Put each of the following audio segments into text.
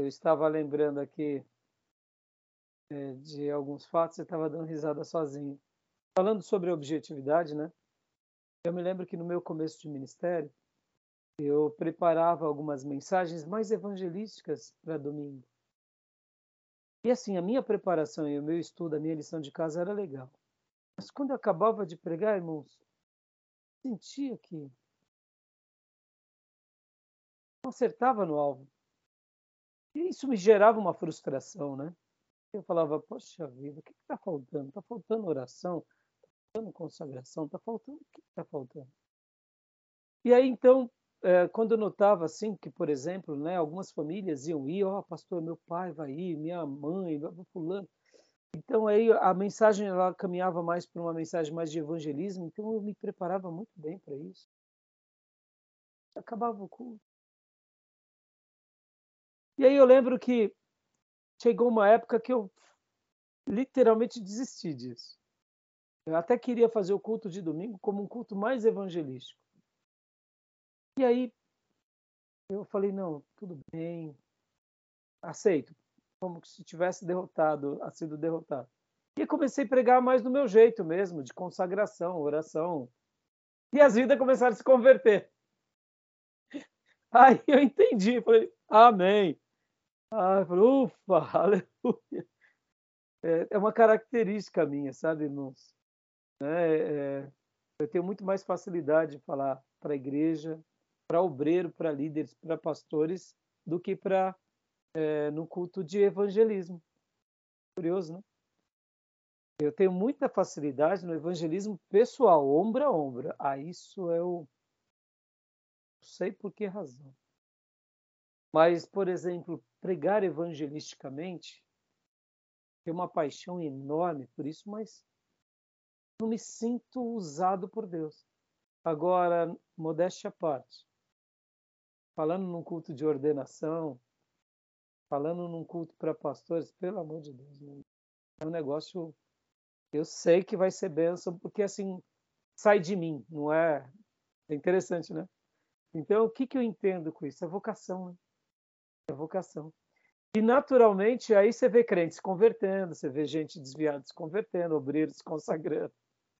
Eu estava lembrando aqui é, de alguns fatos e estava dando risada sozinho. Falando sobre objetividade, né? Eu me lembro que no meu começo de ministério, eu preparava algumas mensagens mais evangelísticas para domingo. E assim, a minha preparação e o meu estudo, a minha lição de casa era legal. Mas quando eu acabava de pregar, irmãos, sentia que não acertava no alvo. E isso me gerava uma frustração, né? Eu falava, poxa vida, o que está faltando? Está faltando oração? Está faltando consagração? Está faltando? O que está faltando? E aí, então, é, quando eu notava assim que, por exemplo, né, algumas famílias iam ir, ó, oh, pastor, meu pai vai ir, minha mãe, fulano. Então aí a mensagem ela caminhava mais para uma mensagem mais de evangelismo, então eu me preparava muito bem para isso. Acabava o culto. E aí eu lembro que chegou uma época que eu literalmente desisti disso. Eu até queria fazer o culto de domingo como um culto mais evangelístico. E aí eu falei, não, tudo bem, aceito, como se tivesse derrotado, sido derrotado. E comecei a pregar mais do meu jeito mesmo, de consagração, oração. E as vidas começaram a se converter. Aí eu entendi, falei, amém. Falei, ufa, aleluia. É, é uma característica minha, sabe, irmãos? É, é, eu tenho muito mais facilidade de falar para a igreja, para obreiro, para líderes, para pastores, do que para é, no culto de evangelismo. Curioso, né? Eu tenho muita facilidade no evangelismo pessoal, ombro a ombro. Ah, isso eu não sei por que razão. Mas, por exemplo, pregar evangelisticamente, tenho uma paixão enorme por isso, mas não me sinto usado por Deus. Agora, modéstia à parte, falando num culto de ordenação, falando num culto para pastores, pelo amor de Deus, é um negócio. Eu sei que vai ser bênção, porque assim sai de mim, não é? É interessante, né? Então, o que, que eu entendo com isso? É vocação, né? É vocação. E naturalmente aí você vê crentes se convertendo, você vê gente desviada se convertendo, obreiros se consagrando.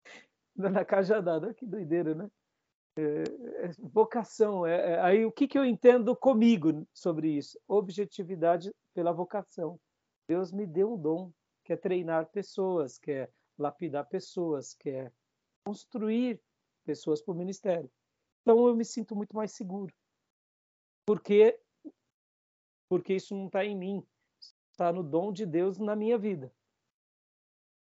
Na cajadada, que doideira, né? É, é, vocação. É, é, aí o que, que eu entendo comigo sobre isso? Objetividade pela vocação. Deus me deu um dom, que é treinar pessoas, que é lapidar pessoas, que é construir pessoas para o ministério. Então eu me sinto muito mais seguro. Porque porque isso não está em mim, está no dom de Deus na minha vida.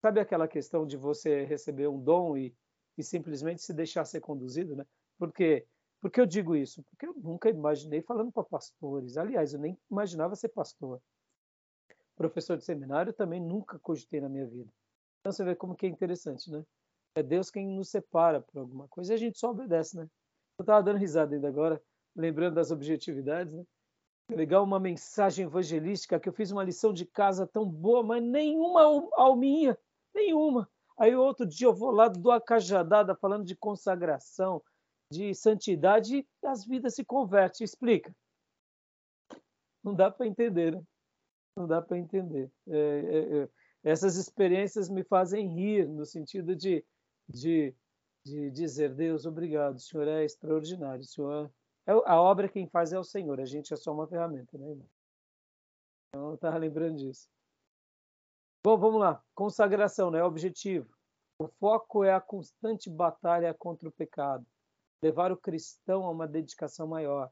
Sabe aquela questão de você receber um dom e e simplesmente se deixar ser conduzido, né? Porque por que eu digo isso? Porque eu nunca imaginei falando para pastores. Aliás, eu nem imaginava ser pastor. Professor de seminário também nunca cogitei na minha vida. Então você vê como que é interessante, né? É Deus quem nos separa por alguma coisa e a gente só obedece, né? Eu estava dando risada ainda agora, lembrando das objetividades, né? Legal uma mensagem evangelística que eu fiz uma lição de casa tão boa, mas nenhuma alminha, nenhuma. Aí outro dia eu vou lá, dou a cajadada falando de consagração, de santidade, e as vidas se convertem. Explica. Não dá para entender, né? Não dá para entender. É, é, é, essas experiências me fazem rir, no sentido de, de, de dizer, Deus, obrigado, o Senhor é extraordinário, o Senhor a obra quem faz é o Senhor, a gente é só uma ferramenta, né, irmão? Então, eu estava lembrando disso. Bom, vamos lá. Consagração, né? Objetivo. O foco é a constante batalha contra o pecado. Levar o cristão a uma dedicação maior.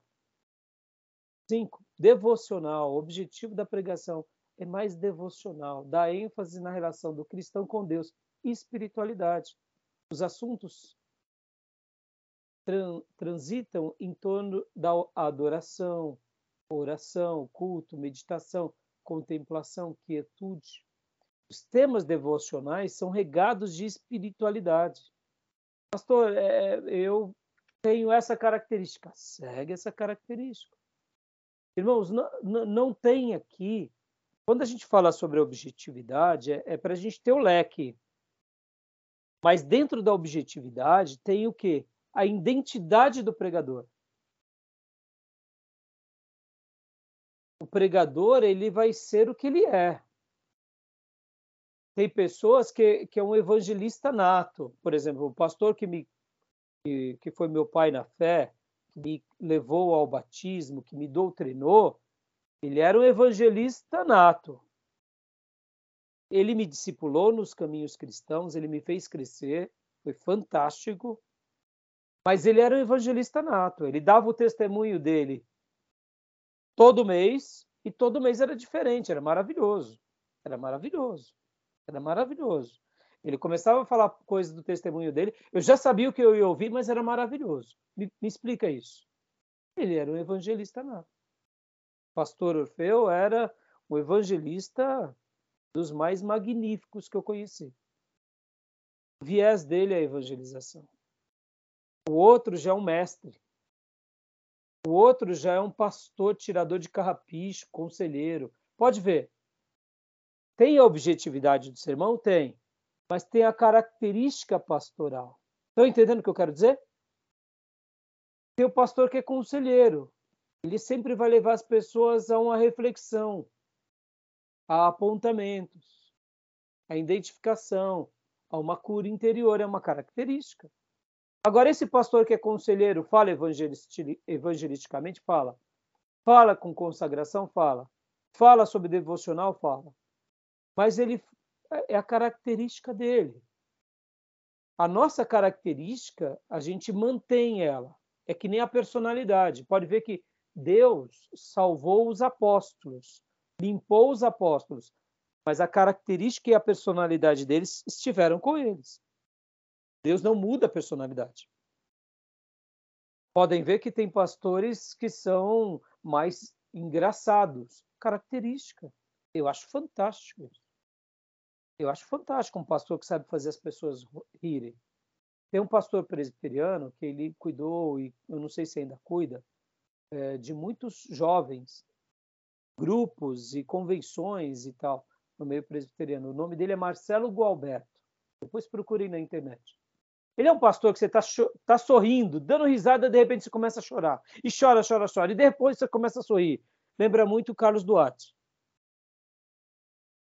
Cinco, devocional. O objetivo da pregação é mais devocional. Dá ênfase na relação do cristão com Deus e espiritualidade. Os assuntos transitam em torno da adoração, oração, culto, meditação, contemplação, quietude, os temas devocionais são regados de espiritualidade. Pastor, é, eu tenho essa característica. Segue essa característica. Irmãos, não, não tem aqui. Quando a gente fala sobre objetividade, é, é para a gente ter o leque. Mas dentro da objetividade tem o quê? A identidade do pregador. o pregador ele vai ser o que ele é. Tem pessoas que, que é um evangelista nato. Por exemplo, o pastor que, me, que, que foi meu pai na fé, que me levou ao batismo, que me doutrinou, ele era um evangelista nato. Ele me discipulou nos caminhos cristãos, ele me fez crescer, foi fantástico. Mas ele era um evangelista nato, ele dava o testemunho dele todo mês e todo mês era diferente, era maravilhoso. Era maravilhoso. Era maravilhoso. Ele começava a falar coisas do testemunho dele, eu já sabia o que eu ia ouvir, mas era maravilhoso. Me, me explica isso. Ele era um evangelista nato. Pastor Orfeu era um evangelista dos mais magníficos que eu conheci. O viés dele é a evangelização. O outro já é um mestre. O outro já é um pastor, tirador de carrapicho, conselheiro. Pode ver. Tem a objetividade do sermão? Tem. Mas tem a característica pastoral. Estão entendendo o que eu quero dizer? Tem o pastor que é conselheiro. Ele sempre vai levar as pessoas a uma reflexão, a apontamentos, a identificação, a uma cura interior. É uma característica. Agora, esse pastor que é conselheiro, fala evangelisticamente? Fala. Fala com consagração? Fala. Fala sobre devocional? Fala. Mas ele é a característica dele. A nossa característica, a gente mantém ela. É que nem a personalidade. Pode ver que Deus salvou os apóstolos, limpou os apóstolos, mas a característica e a personalidade deles estiveram com eles. Deus não muda a personalidade. Podem ver que tem pastores que são mais engraçados. Característica. Eu acho fantástico. Eu acho fantástico um pastor que sabe fazer as pessoas rirem. Tem um pastor presbiteriano que ele cuidou, e eu não sei se ainda cuida, é, de muitos jovens, grupos e convenções e tal, no meio presbiteriano. O nome dele é Marcelo Gualberto. Depois procurem na internet. Ele é um pastor que você está tá sorrindo, dando risada, de repente você começa a chorar. E chora, chora, chora. E depois você começa a sorrir. Lembra muito o Carlos Duarte.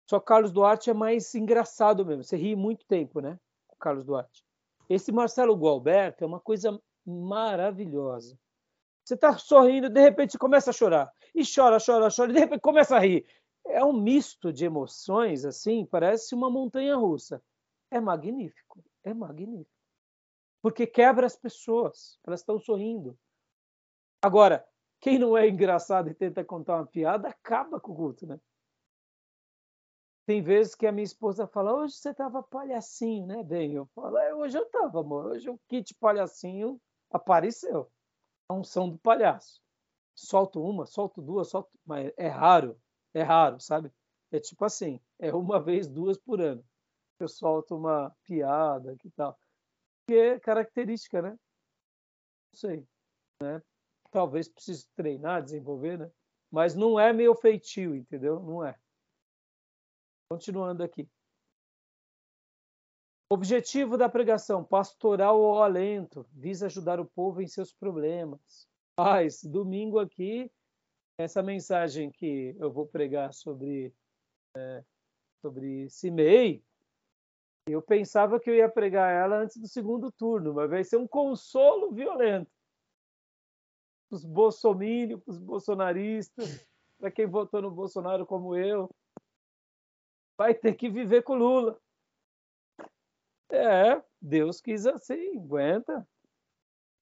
Só Carlos Duarte é mais engraçado mesmo. Você ri muito tempo, né? Carlos Duarte. Esse Marcelo Gualberto é uma coisa maravilhosa. Você está sorrindo, de repente você começa a chorar. E chora, chora, chora, e de repente começa a rir. É um misto de emoções, assim, parece uma montanha russa. É magnífico, é magnífico porque quebra as pessoas, elas estão sorrindo. Agora, quem não é engraçado e tenta contar uma piada, acaba com o culto, né? Tem vezes que a minha esposa fala, hoje você estava palhacinho, né, bem? Eu falo, é, hoje eu estava, amor. Hoje o kit palhacinho apareceu. A unção do palhaço. Solto uma, solto duas, solto... Mas é raro, é raro, sabe? É tipo assim, é uma vez, duas por ano. Eu solto uma piada, que tal é característica, né? Não sei, né? Talvez precise treinar, desenvolver, né? Mas não é meu feitio, entendeu? Não é. Continuando aqui. Objetivo da pregação: pastoral ao alento, visa ajudar o povo em seus problemas. Paz, domingo aqui, essa mensagem que eu vou pregar sobre, é, sobre Cimei, eu pensava que eu ia pregar ela antes do segundo turno, mas vai ser um consolo violento. Os bolsomínios, os bolsonaristas, para quem votou no Bolsonaro como eu, vai ter que viver com Lula. É, Deus quis assim, aguenta.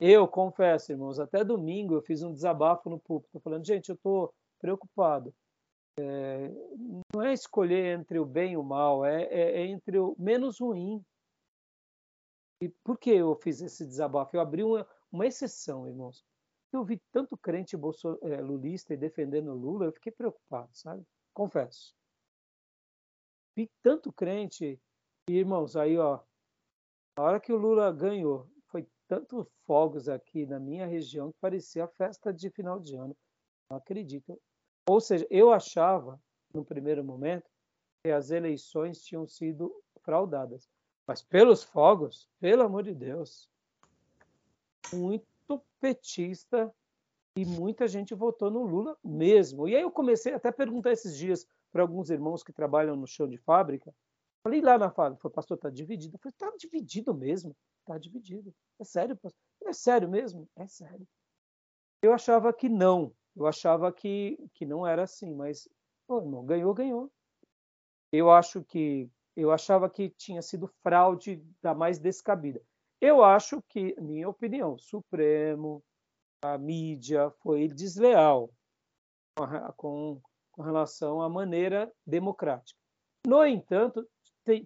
Eu confesso, irmãos, até domingo eu fiz um desabafo no púlpito, falando, gente, eu estou preocupado é, não é escolher entre o bem e o mal, é, é, é, entre o menos ruim. E por que eu fiz esse desabafo? Eu abri uma, uma exceção, irmãos. Eu vi tanto crente bolso, é, lulista e defendendo Lula, eu fiquei preocupado, sabe? Confesso. Vi tanto crente, e, irmãos, aí, ó, a hora que o Lula ganhou, foi tanto fogos aqui na minha região que parecia festa de final de ano. Não acredito. Ou seja, eu achava, no primeiro momento, que as eleições tinham sido fraudadas. Mas pelos fogos, pelo amor de Deus, muito petista E muita gente votou no Lula mesmo. E aí eu comecei até a perguntar esses dias para alguns irmãos que trabalham no chão de fábrica. Falei lá na fábrica, falei, pastor, está dividido. Eu falei, está dividido mesmo. Está dividido. É sério, pastor? É sério mesmo? É sério. Eu achava que não. Eu achava que, que não era assim, mas, pô, irmão, ganhou, ganhou. Eu acho que eu achava que tinha sido fraude da mais descabida. Eu acho que, minha opinião, Supremo, a mídia foi desleal com, com relação à maneira democrática. No entanto,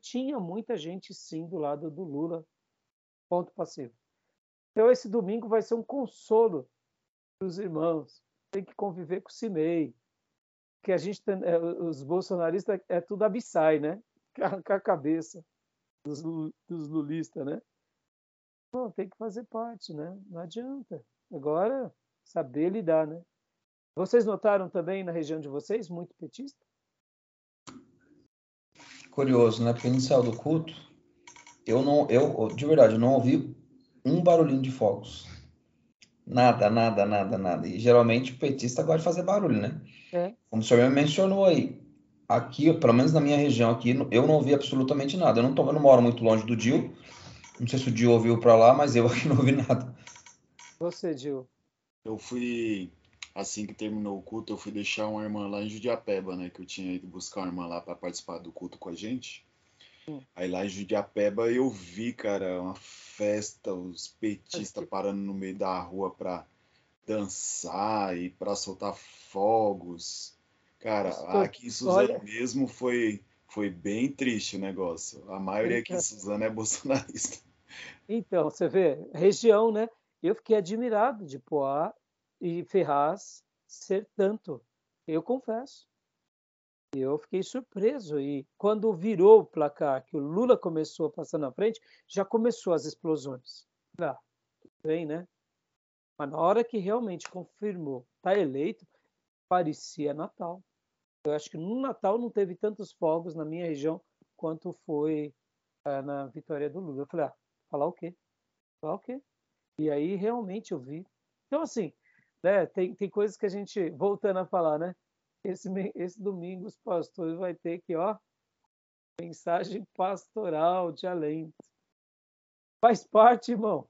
tinha muita gente sim do lado do Lula. Ponto passivo. Então esse domingo vai ser um consolo para os irmãos. Tem que conviver com o CIMEI. Que a gente tem, é, os bolsonaristas é tudo abissai, né? Com a cabeça dos, dos lulistas, né? Bom, tem que fazer parte, né? Não adianta. Agora, saber lidar, né? Vocês notaram também na região de vocês muito petista? Curioso, né? Porque no do culto, eu não, eu de verdade, eu não ouvi um barulhinho de fogos. Nada, nada, nada, nada. E geralmente o petista gosta de fazer barulho, né? É. Como o senhor mencionou aí, aqui, pelo menos na minha região aqui, eu não ouvi absolutamente nada. Eu não, tô, eu não moro muito longe do Dil. Não sei se o Dil ouviu para lá, mas eu aqui não ouvi nada. Você, Dil? Eu fui, assim que terminou o culto, eu fui deixar uma irmã lá em Judiapeba, né? Que eu tinha ido buscar uma irmã lá para participar do culto com a gente. Hum. Aí lá em Judiapeba eu vi, cara, uma festa, os petistas parando no meio da rua para dançar e para soltar fogos. Cara, aqui em Suzano Olha... mesmo foi, foi bem triste o negócio. A maioria aqui em Suzano é bolsonarista. Então, você vê, região, né? Eu fiquei admirado de Poá e Ferraz ser tanto. Eu confesso. Eu fiquei surpreso e quando virou o placar, que o Lula começou a passar na frente, já começou as explosões. Ah, bem, né? Mas na hora que realmente confirmou, tá eleito, parecia Natal. Eu acho que no Natal não teve tantos fogos na minha região quanto foi ah, na vitória do Lula. Eu falei, ah, falar o quê? Falar o quê? E aí realmente eu vi. Então, assim, né, tem, tem coisas que a gente, voltando a falar, né? Esse, esse domingo os pastores vai ter que, ó, mensagem pastoral de alento. Faz parte, irmão,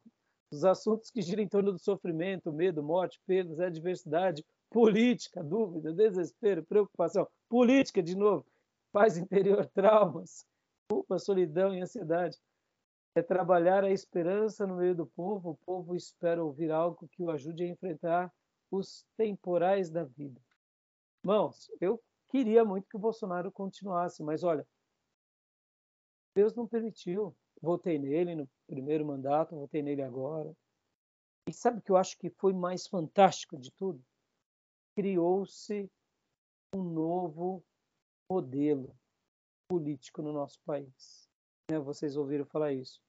dos assuntos que giram em torno do sofrimento, medo, morte, perdas, adversidade, política, dúvida, desespero, preocupação, política de novo, paz interior, traumas, culpa, solidão e ansiedade é trabalhar a esperança no meio do povo. O povo espera ouvir algo que o ajude a enfrentar os temporais da vida. Irmãos, eu queria muito que o Bolsonaro continuasse, mas olha, Deus não permitiu. Votei nele no primeiro mandato, votei nele agora. E sabe o que eu acho que foi mais fantástico de tudo? Criou-se um novo modelo político no nosso país. Né, vocês ouviram falar isso.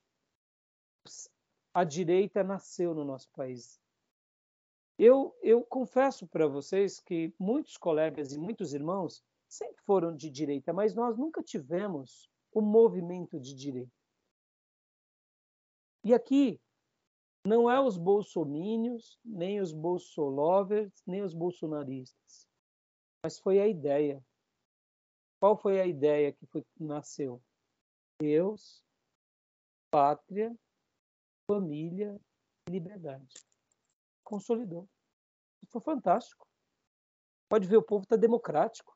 A direita nasceu no nosso país. Eu, eu confesso para vocês que muitos colegas e muitos irmãos sempre foram de direita, mas nós nunca tivemos o movimento de direita. E aqui não é os bolsomínios, nem os bolsolovers, nem os bolsonaristas, mas foi a ideia. Qual foi a ideia que foi, nasceu? Deus, pátria, família e liberdade. Consolidou. Foi fantástico. Pode ver, o povo está democrático.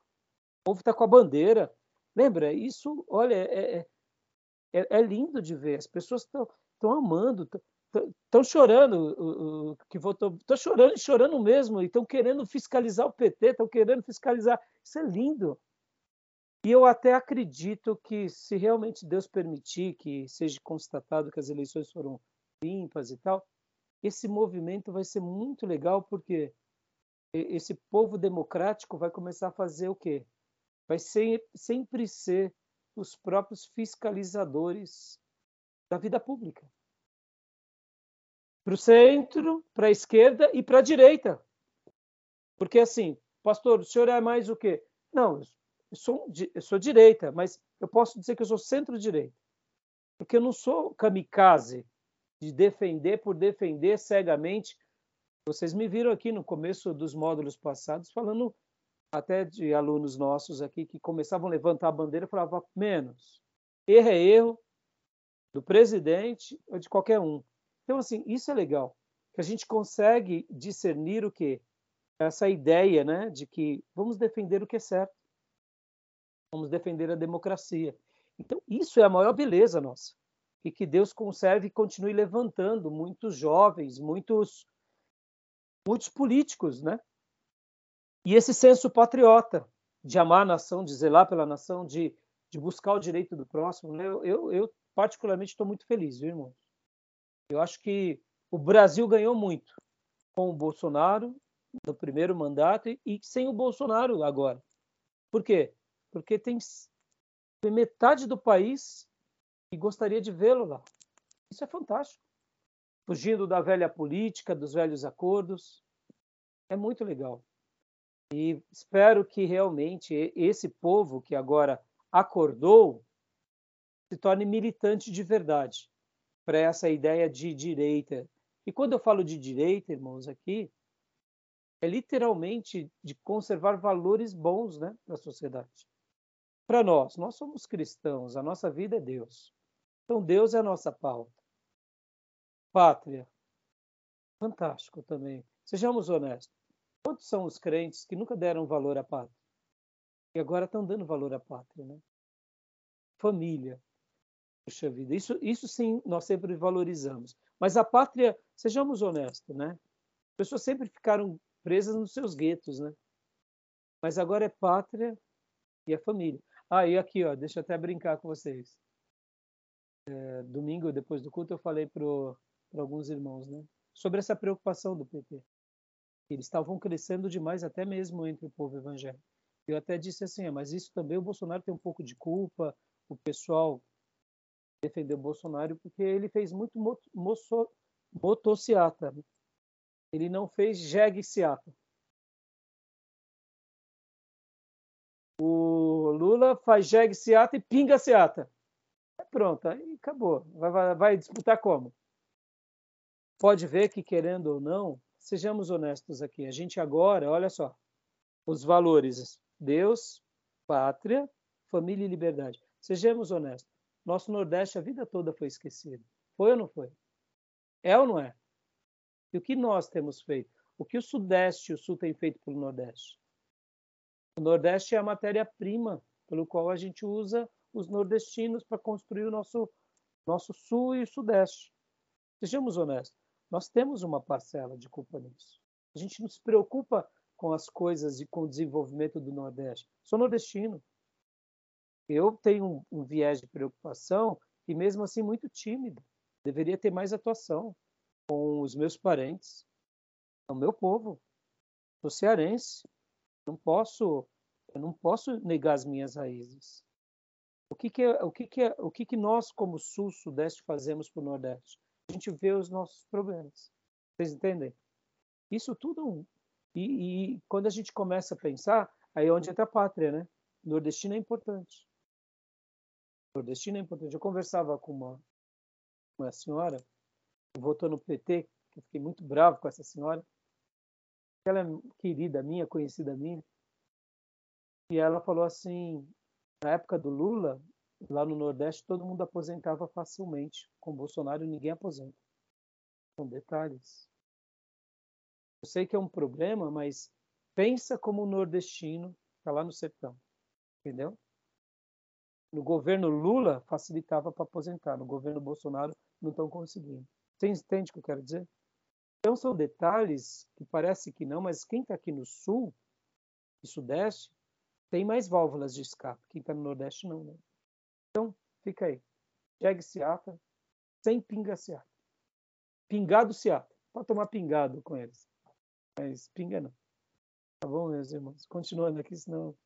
O povo está com a bandeira. Lembra? Isso, olha, é, é, é, é lindo de ver. As pessoas estão amando, estão chorando que votou. Estão chorando e chorando mesmo. E estão querendo fiscalizar o PT, estão querendo fiscalizar. Isso é lindo. E eu até acredito que, se realmente Deus permitir que seja constatado que as eleições foram limpas e tal, esse movimento vai ser muito legal porque esse povo democrático vai começar a fazer o quê? Vai ser, sempre ser os próprios fiscalizadores da vida pública. Para o centro, para a esquerda e para a direita. Porque assim, pastor, o senhor é mais o quê? Não, eu sou, eu sou direita, mas eu posso dizer que eu sou centro-direita. Porque eu não sou kamikaze de defender por defender cegamente Vocês me viram aqui no começo dos módulos passados falando até de alunos nossos aqui que começavam a levantar a bandeira e falavam menos. Erro é erro do presidente ou de qualquer um. Então, assim, isso é legal, que a gente consegue discernir o quê? Essa ideia né, de que vamos defender o que é certo, vamos defender a democracia. Então, isso é a maior beleza nossa. E que Deus conserve e continue levantando muitos jovens, muitos muitos políticos, né? E esse senso patriota de amar a nação, de zelar pela nação, de, de buscar o direito do próximo, né? eu, eu, eu particularmente estou muito feliz, viu, irmão? Eu acho que o Brasil ganhou muito com o Bolsonaro no primeiro mandato e, e sem o Bolsonaro agora. Por quê? Porque tem, metade do país que gostaria de vê-lo lá. Isso é fantástico fugindo da velha política, dos velhos acordos. É muito legal. E espero que realmente esse povo que agora acordou se torne militante de verdade para essa ideia de direita. E quando eu falo de direita, irmãos, aqui, é literalmente de conservar valores bons né, para a sociedade. Para nós, nós somos cristãos, a nossa vida é Deus. Então, Deus é a nossa pauta. Pátria. Fantástico também. Sejamos honestos. Quantos são os crentes que nunca deram valor à pátria? E agora estão dando valor à pátria, né? Família. Puxa vida, isso, isso sim nós sempre valorizamos. Mas a pátria, sejamos honestos, né? As pessoas sempre ficaram presas nos seus guetos, né? Mas agora é pátria e é família. Ah, e aqui, ó, deixa eu até brincar com vocês. É, domingo, depois do culto, eu falei para alguns irmãos, né? sobre essa preocupação do PT. Eles estavam crescendo demais, até mesmo entre o povo evangélico. Eu até disse assim, ah, mas isso também o Bolsonaro tem um pouco de culpa, o pessoal defendeu o Bolsonaro porque ele fez muito moço, motociata. Né? Ele não fez jegue-ciata. O Lula faz jegue-ciata e pinga-ciata. Pronto, aí acabou. Vai, vai, vai disputar como? pode ver que, querendo ou não, sejamos honestos aqui, a gente agora, olha só, os valores Deus, pátria, família e liberdade. Sejamos honestos. Nosso Nordeste a vida toda foi esquecido. Foi ou não foi? É ou não é? E o que nós temos feito? O que o Sudeste e o Sul têm feito pelo Nordeste? O Nordeste é a matéria-prima pelo qual a gente usa os nordestinos para construir o nosso, nosso Sul e o Sudeste. Sejamos honestos. Nós temos uma parcela de culpa nisso. A gente não se preocupa com as coisas e com o desenvolvimento do Nordeste. Sou nordestino. Eu tenho um, um viés de preocupação e, mesmo assim, muito tímido. Deveria ter mais atuação com os meus parentes, o meu povo. Sou cearense. Não posso, eu não posso negar as minhas raízes. O que, que, é, o que, que, é, o que, que nós, como Sul-Sudeste, fazemos para o Nordeste? a gente vê os nossos problemas. Vocês entendem? Isso tudo. E, e quando a gente começa a pensar, aí é onde entra a pátria, né? Nordestina é importante. Nordestina é importante. Eu conversava com uma, uma senhora, que votou no PT, que eu fiquei muito bravo com essa senhora. Ela é querida minha, conhecida minha. E ela falou assim: na época do Lula, Lá no Nordeste, todo mundo aposentava facilmente. Com Bolsonaro, ninguém aposenta. São detalhes. Eu sei que é um problema, mas pensa como o nordestino está lá no sertão. Entendeu? No governo Lula, facilitava para aposentar. No governo Bolsonaro, não estão conseguindo. Você entende o que eu quero dizer? Então, são detalhes que parece que não, mas quem está aqui no Sul e Sudeste tem mais válvulas de escape. Quem está no Nordeste, não. Né? Então, fica aí. Jegue Seata, sem pinga Seata. Pingado Seata. Pode tomar pingado com eles. Mas pinga não. Tá bom, meus irmãos? Continuando aqui, senão.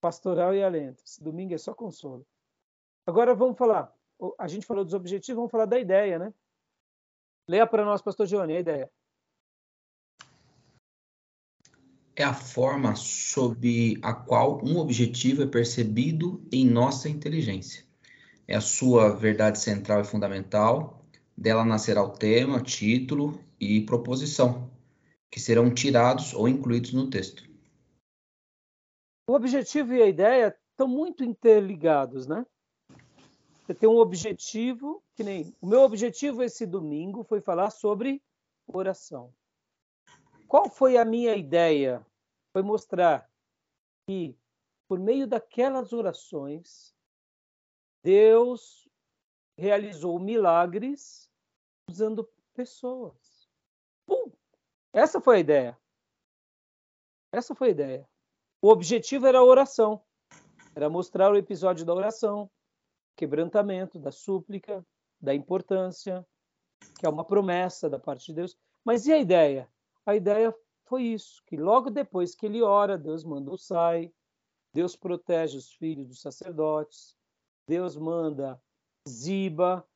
Pastoral e alento. Esse domingo é só consolo. Agora vamos falar. A gente falou dos objetivos, vamos falar da ideia, né? Leia para nós, pastor Johnny, a ideia é a forma sob a qual um objetivo é percebido em nossa inteligência. É a sua verdade central e fundamental, Dela nascerá o tema, título e proposição, que serão tirados ou incluídos no texto. O objetivo e a ideia estão muito interligados, né? Você tem um objetivo, que nem o meu objetivo esse domingo foi falar sobre oração. Qual foi a minha ideia? Foi mostrar que por meio daquelas orações Deus realizou milagres usando pessoas. Pum! Essa foi a ideia. Essa foi a ideia. O objetivo era a oração. Era mostrar o episódio da oração, quebrantamento, da súplica, da importância, que é uma promessa da parte de Deus. Mas e a ideia? A ideia foi isso, que logo depois que ele ora, Deus manda o sai, Deus protege os filhos dos sacerdotes, Deus manda Ziba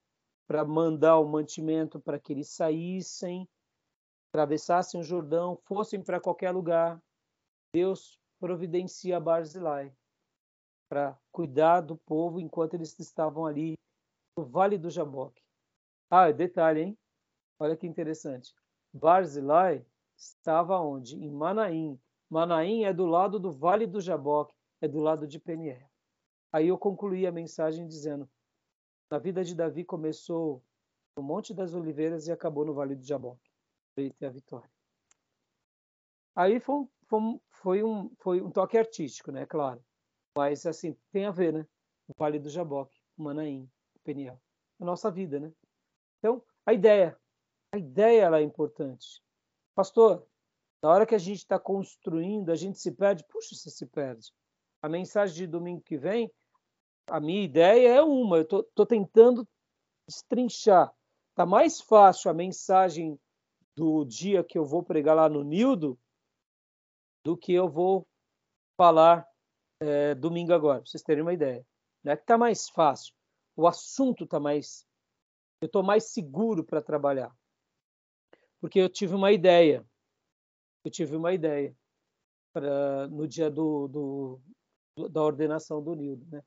para mandar o mantimento para que eles saíssem, atravessassem o Jordão, fossem para qualquer lugar. Deus providencia Barzilai para cuidar do povo enquanto eles estavam ali no Vale do Jaboque. Ah, detalhe, hein? Olha que interessante. Barzilai estava onde? Em Manaim. Manaim é do lado do Vale do Jaboque, é do lado de Peniel. Aí eu concluí a mensagem dizendo: na vida de Davi começou no Monte das Oliveiras e acabou no Vale do Jaboque. Veio ter a vitória. Aí foi um, foi foi um, foi um toque artístico, né? Claro. Mas, assim, tem a ver, né? O Vale do Jaboque, Manaim, Peniel. A nossa vida, né? Então, a ideia. A ideia ela é importante. Pastor, na hora que a gente está construindo, a gente se perde. Puxa, você se perde. A mensagem de domingo que vem, a minha ideia é uma. Eu estou tentando destrinchar. Está mais fácil a mensagem do dia que eu vou pregar lá no Nildo do que eu vou falar é, domingo agora, para vocês terem uma ideia. Não é que está mais fácil, o assunto está mais. Eu estou mais seguro para trabalhar. Porque eu tive uma ideia. Eu tive uma ideia pra, no dia do, do, da ordenação do Nildo. Né?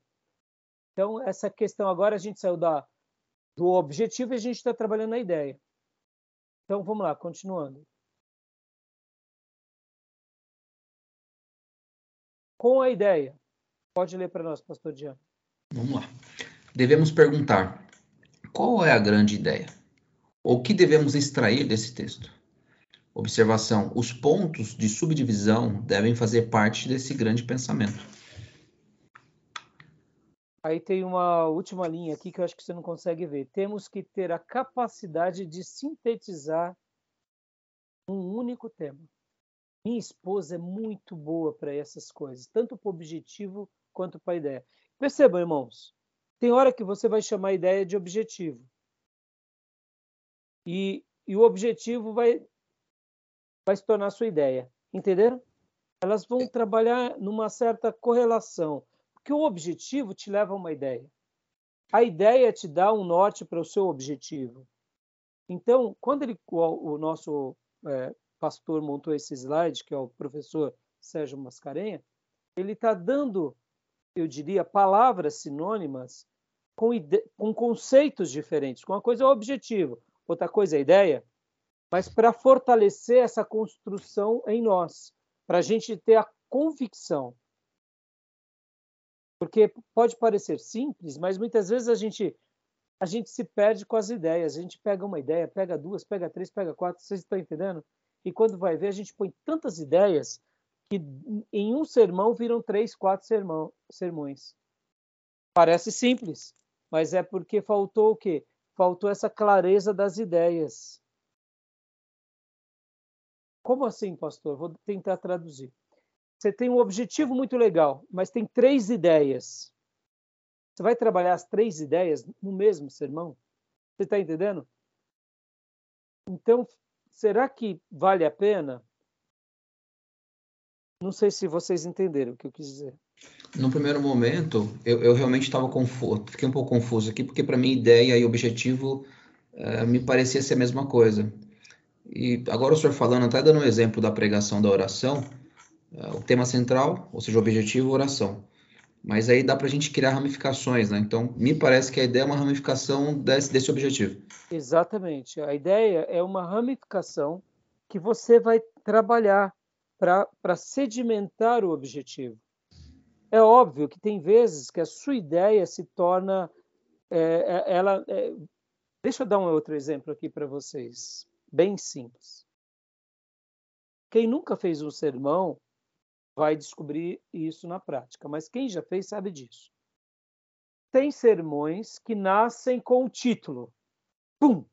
Então, essa questão agora, a gente saiu da, do objetivo e a gente está trabalhando na ideia. Então, vamos lá, continuando. Com a ideia. Pode ler para nós, pastor Dian. Vamos lá. Devemos perguntar: qual é a grande ideia? O que devemos extrair desse texto? Observação: os pontos de subdivisão devem fazer parte desse grande pensamento. Aí tem uma última linha aqui que eu acho que você não consegue ver. Temos que ter a capacidade de sintetizar um único tema. Minha esposa é muito boa para essas coisas, tanto para o objetivo quanto para a ideia. Percebam, irmãos, tem hora que você vai chamar a ideia de objetivo. E, e o objetivo vai, vai se tornar sua ideia. Entenderam? Elas vão trabalhar numa certa correlação, porque o objetivo te leva a uma ideia. A ideia te dá um norte para o seu objetivo. Então, quando ele, o, o nosso é, pastor montou esse slide, que é o professor Sérgio Mascarenha, ele está dando, eu diria, palavras sinônimas com, com conceitos diferentes. Uma coisa é o objetivo, outra coisa é a ideia, mas para fortalecer essa construção em nós, para a gente ter a convicção. Porque pode parecer simples, mas muitas vezes a gente a gente se perde com as ideias. A gente pega uma ideia, pega duas, pega três, pega quatro. Vocês estão entendendo? E quando vai ver, a gente põe tantas ideias que em um sermão viram três, quatro sermão, sermões. Parece simples, mas é porque faltou o quê? Faltou essa clareza das ideias. Como assim, pastor? Vou tentar traduzir. Você tem um objetivo muito legal, mas tem três ideias. Você vai trabalhar as três ideias no mesmo sermão? Você está entendendo? Então, será que vale a pena? Não sei se vocês entenderam o que eu quis dizer. No primeiro momento, eu, eu realmente estava confuso, fiquei um pouco confuso aqui, porque para mim ideia e objetivo uh, me parecia ser a mesma coisa. E agora o senhor falando, até dando um exemplo da pregação da oração, uh, o tema central, ou seja, objetivo, oração. mas aí dá para a gente criar ramificações, né? Então, me parece que a ideia é uma ramificação desse, desse objetivo. Exatamente. A ideia é uma ramificação que você vai trabalhar para sedimentar o objetivo. É óbvio que tem vezes que a sua ideia se torna. É, é ela, é... Deixa eu dar um outro exemplo aqui para vocês, bem simples. Quem nunca fez um sermão vai descobrir isso na prática, mas quem já fez sabe disso. Tem sermões que nascem com o título. Pum!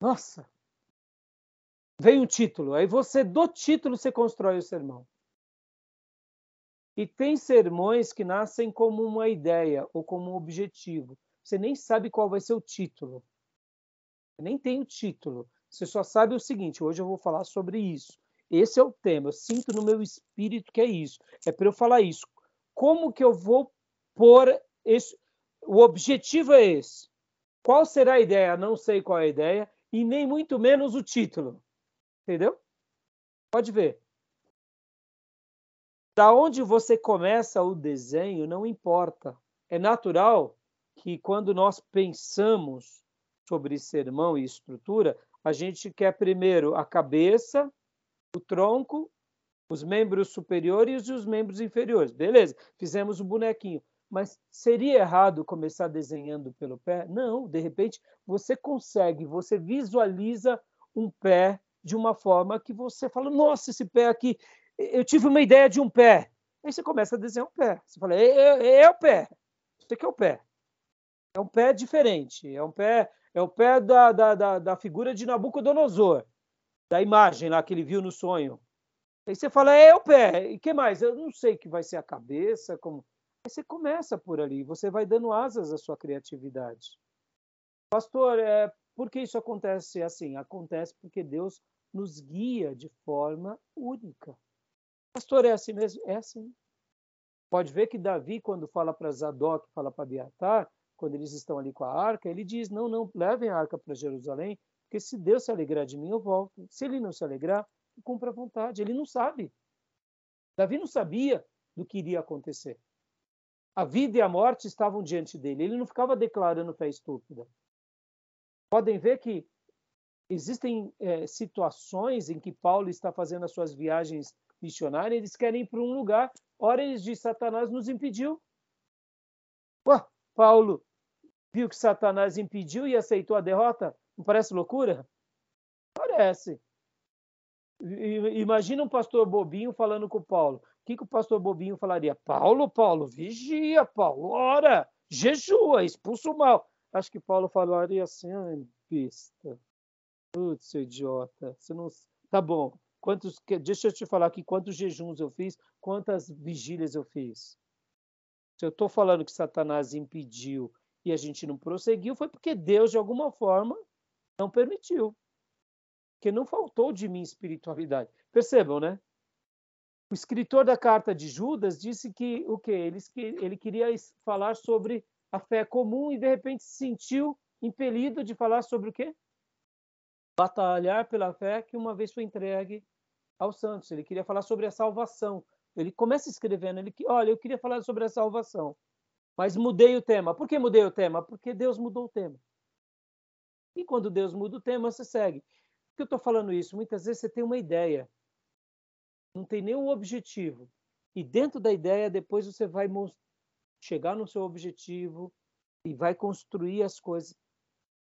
Nossa! Vem o título, aí você do título você constrói o sermão. E tem sermões que nascem como uma ideia ou como um objetivo. Você nem sabe qual vai ser o título. Nem tem o título. Você só sabe o seguinte: hoje eu vou falar sobre isso. Esse é o tema. Eu sinto no meu espírito que é isso. É para eu falar isso. Como que eu vou pôr esse? O objetivo é esse. Qual será a ideia? Não sei qual é a ideia e nem muito menos o título. Entendeu? Pode ver. Da onde você começa o desenho não importa. É natural que quando nós pensamos sobre sermão e estrutura, a gente quer primeiro a cabeça, o tronco, os membros superiores e os membros inferiores. Beleza, fizemos o um bonequinho. Mas seria errado começar desenhando pelo pé? Não, de repente você consegue, você visualiza um pé de uma forma que você fala: nossa, esse pé aqui, eu tive uma ideia de um pé. Aí você começa a desenhar um pé. Você fala: é, é, é o pé. Isso aqui é o pé. É um pé diferente. É um pé é o pé da, da, da, da figura de Nabucodonosor, da imagem lá que ele viu no sonho. Aí você fala, é o pé. E que mais? Eu não sei que vai ser a cabeça. Como... Aí você começa por ali, você vai dando asas à sua criatividade. Pastor, é, por que isso acontece assim? Acontece porque Deus nos guia de forma única. Pastor, é assim mesmo? É assim. Pode ver que Davi, quando fala para Zadok, fala para Abiatar, quando eles estão ali com a arca, ele diz: Não, não, levem a arca para Jerusalém, porque se Deus se alegrar de mim, eu volto. Se ele não se alegrar, eu cumpro a vontade. Ele não sabe. Davi não sabia do que iria acontecer. A vida e a morte estavam diante dele. Ele não ficava declarando fé estúpida. Podem ver que existem é, situações em que Paulo está fazendo as suas viagens missionárias, eles querem ir para um lugar, ora eles dizem, Satanás nos impediu. Ué, Paulo viu que Satanás impediu e aceitou a derrota? Não parece loucura? Parece. Imagina um pastor bobinho falando com Paulo. O que, que o pastor bobinho falaria? Paulo, Paulo, vigia, Paulo, ora, jejua, expulsa o mal. Acho que Paulo falaria assim, ai, besta. Putz, seu idiota. Você não... Tá bom. Quantos... Deixa eu te falar aqui quantos jejuns eu fiz, quantas vigílias eu fiz. Se eu estou falando que Satanás impediu e a gente não prosseguiu, foi porque Deus, de alguma forma, não permitiu. Porque não faltou de mim espiritualidade. Percebam, né? O escritor da carta de Judas disse que o que ele, ele queria falar sobre a fé comum e de repente se sentiu impelido de falar sobre o quê? Batalhar pela fé que uma vez foi entregue aos santos. Ele queria falar sobre a salvação. Ele começa escrevendo, ele olha, eu queria falar sobre a salvação, mas mudei o tema. Por que mudei o tema? Porque Deus mudou o tema. E quando Deus muda o tema, você segue. Por que eu estou falando isso? Muitas vezes você tem uma ideia, não tem nenhum objetivo. E dentro da ideia, depois você vai chegar no seu objetivo e vai construir as coisas.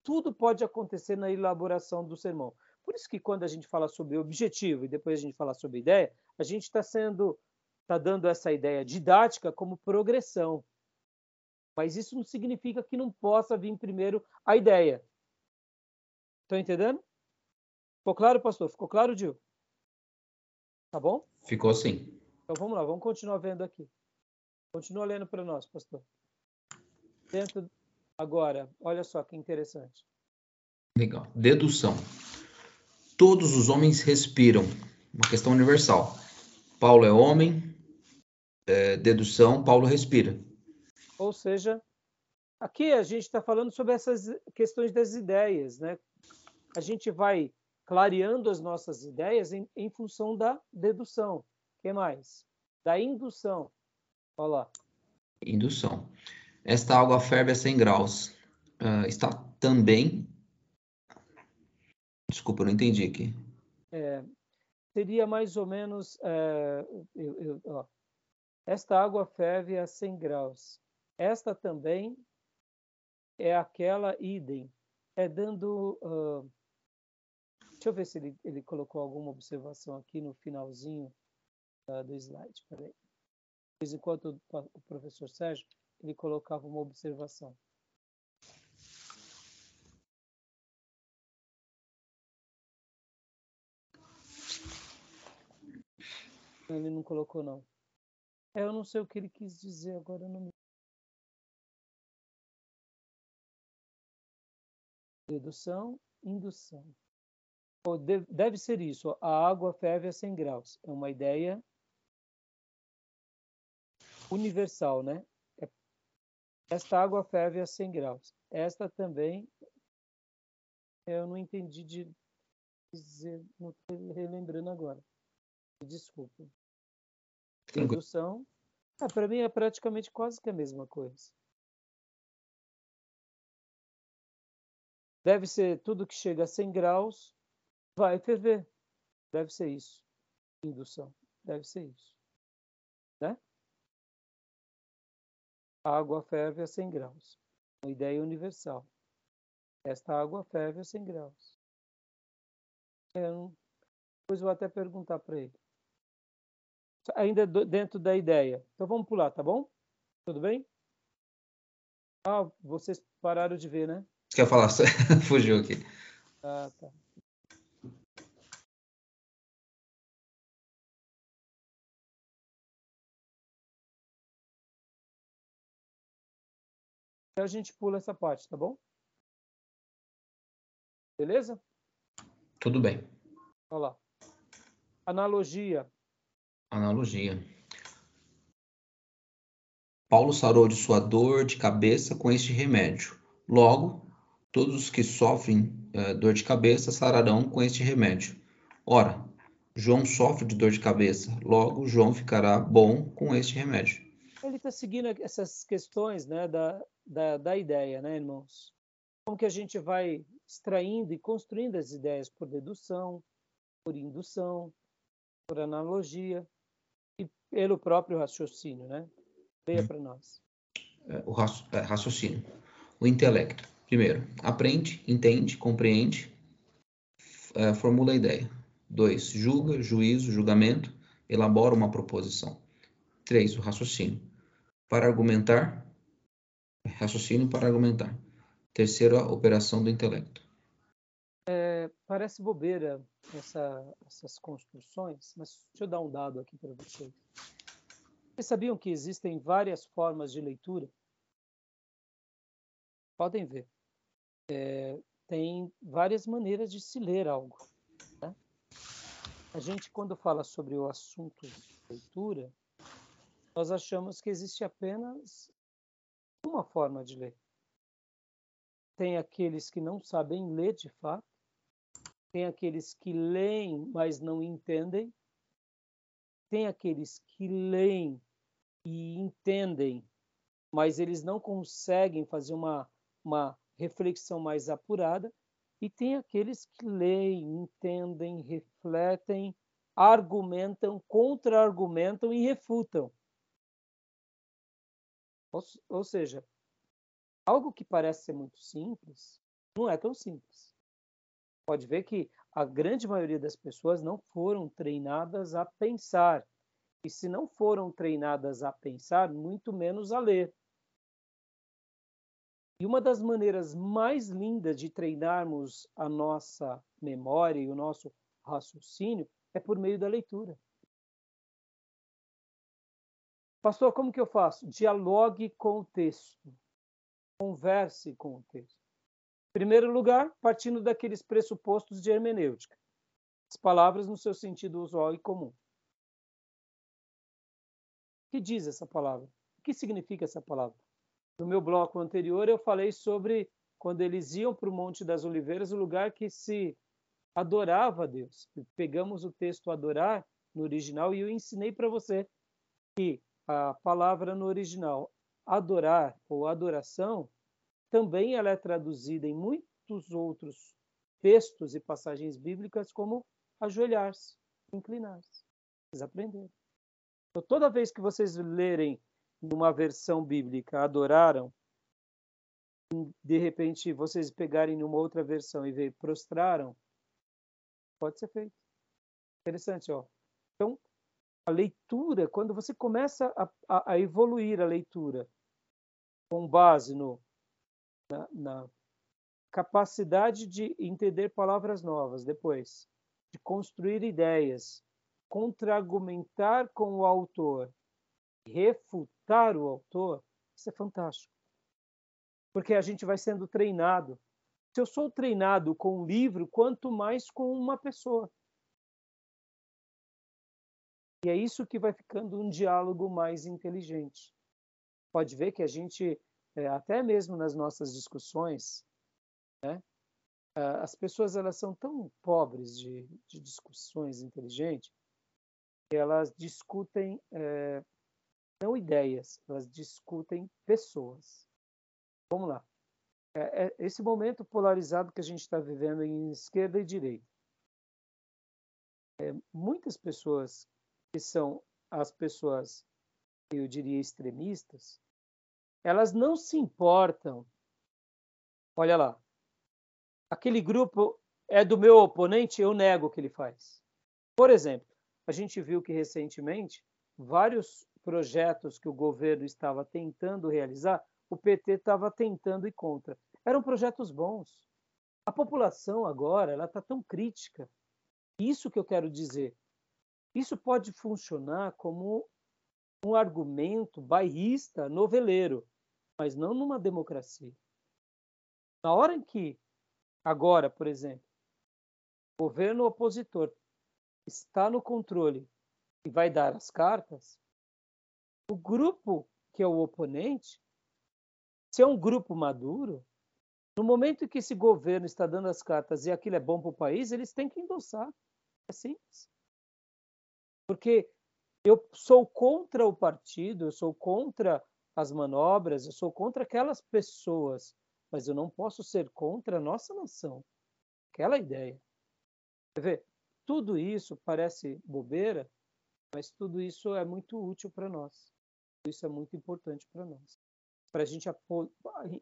Tudo pode acontecer na elaboração do sermão. Por isso que quando a gente fala sobre objetivo e depois a gente fala sobre ideia, a gente está sendo está dando essa ideia didática como progressão. Mas isso não significa que não possa vir primeiro a ideia. Estão entendendo? Ficou claro, pastor? Ficou claro, Dil? Tá bom? Ficou sim. Então vamos lá, vamos continuar vendo aqui. Continua lendo para nós, pastor. Dentro agora, olha só que interessante. Legal. Dedução. Todos os homens respiram. Uma questão universal. Paulo é homem, é, dedução, Paulo respira. Ou seja, aqui a gente está falando sobre essas questões das ideias, né? A gente vai clareando as nossas ideias em, em função da dedução. O que mais? Da indução. Olha lá. Indução. Esta água ferve a 100 graus. Uh, está também. Desculpa, não entendi aqui. É, seria mais ou menos. É, eu, eu, ó, esta água ferve a 100 graus. Esta também é aquela idem. É dando. Uh, deixa eu ver se ele, ele colocou alguma observação aqui no finalzinho uh, do slide. Peraí. Enquanto o, o professor Sérgio ele colocava uma observação. Ele não colocou, não. É, eu não sei o que ele quis dizer agora. Não me... Dedução, indução. Deve ser isso. A água ferve a 100 graus. É uma ideia universal, né? É, esta água ferve a 100 graus. Esta também, eu não entendi de dizer, não estou relembrando agora. Desculpa. Indução, ah, para mim é praticamente quase que a mesma coisa. Deve ser tudo que chega a 100 graus vai ferver. Deve ser isso. Indução. Deve ser isso. Né? A água ferve a 100 graus. Uma ideia universal. Esta água ferve a 100 graus. É. Depois vou até perguntar para ele. Ainda dentro da ideia. Então vamos pular, tá bom? Tudo bem? Ah, vocês pararam de ver, né? Quer falar? Fugiu aqui. Ah, tá. a gente pula essa parte, tá bom? Beleza? Tudo bem. Olha lá. Analogia. Analogia. Paulo sarou de sua dor de cabeça com este remédio. Logo, todos os que sofrem uh, dor de cabeça sararão com este remédio. Ora, João sofre de dor de cabeça. Logo, João ficará bom com este remédio. Ele está seguindo essas questões né, da, da, da ideia, né, irmãos? Como que a gente vai extraindo e construindo as ideias por dedução, por indução, por analogia pelo próprio raciocínio, né? Leia hum. para nós. É, o é, raciocínio. O intelecto. Primeiro, aprende, entende, compreende, é, formula a ideia. Dois, julga, juízo, julgamento, elabora uma proposição. Três, o raciocínio. Para argumentar, Raciocínio para argumentar. Terceira operação do intelecto. Parece bobeira essa, essas construções, mas deixa eu dar um dado aqui para vocês. Vocês sabiam que existem várias formas de leitura? Podem ver. É, tem várias maneiras de se ler algo. Né? A gente, quando fala sobre o assunto leitura, nós achamos que existe apenas uma forma de ler. Tem aqueles que não sabem ler de fato, tem aqueles que leem, mas não entendem, tem aqueles que leem e entendem, mas eles não conseguem fazer uma, uma reflexão mais apurada, e tem aqueles que leem, entendem, refletem, argumentam, contra-argumentam e refutam. Ou, ou seja, algo que parece ser muito simples não é tão simples. Pode ver que a grande maioria das pessoas não foram treinadas a pensar. E se não foram treinadas a pensar, muito menos a ler. E uma das maneiras mais lindas de treinarmos a nossa memória e o nosso raciocínio é por meio da leitura. Pastor, como que eu faço? Dialogue com o texto. Converse com o texto. Primeiro lugar, partindo daqueles pressupostos de hermenêutica. As palavras no seu sentido usual e comum. O que diz essa palavra? O que significa essa palavra? No meu bloco anterior, eu falei sobre quando eles iam para o Monte das Oliveiras, o lugar que se adorava a Deus. Pegamos o texto adorar no original e eu ensinei para você que a palavra no original adorar ou adoração também ela é traduzida em muitos outros textos e passagens bíblicas como ajoelhar-se, inclinar-se. Vocês aprenderam. Então, toda vez que vocês lerem numa versão bíblica adoraram, de repente vocês pegarem numa outra versão e ver prostraram, pode ser feito. Interessante, ó. Então, a leitura, quando você começa a, a, a evoluir a leitura com base no, na, na capacidade de entender palavras novas, depois, de construir ideias, contra-argumentar com o autor, refutar o autor, isso é fantástico. Porque a gente vai sendo treinado. Se eu sou treinado com um livro, quanto mais com uma pessoa. E é isso que vai ficando um diálogo mais inteligente. Pode ver que a gente, é, até mesmo nas nossas discussões, né, as pessoas elas são tão pobres de, de discussões inteligentes que elas discutem é, não ideias, elas discutem pessoas. Vamos lá. É, é esse momento polarizado que a gente está vivendo em esquerda e direita. É, muitas pessoas que são as pessoas, eu diria, extremistas, elas não se importam. Olha lá, aquele grupo é do meu oponente, eu nego o que ele faz. Por exemplo, a gente viu que recentemente vários projetos que o governo estava tentando realizar, o PT estava tentando ir contra. Eram projetos bons. A população agora ela está tão crítica. Isso que eu quero dizer. Isso pode funcionar como um argumento bairrista, noveleiro, mas não numa democracia. Na hora em que, agora, por exemplo, o governo opositor está no controle e vai dar as cartas, o grupo que é o oponente, se é um grupo maduro, no momento que esse governo está dando as cartas e aquilo é bom para o país, eles têm que endossar. É simples. Porque eu sou contra o partido, eu sou contra as manobras, eu sou contra aquelas pessoas, mas eu não posso ser contra a nossa nação. Aquela ideia. Quer ver? Tudo isso parece bobeira, mas tudo isso é muito útil para nós. Isso é muito importante para nós. Para a gente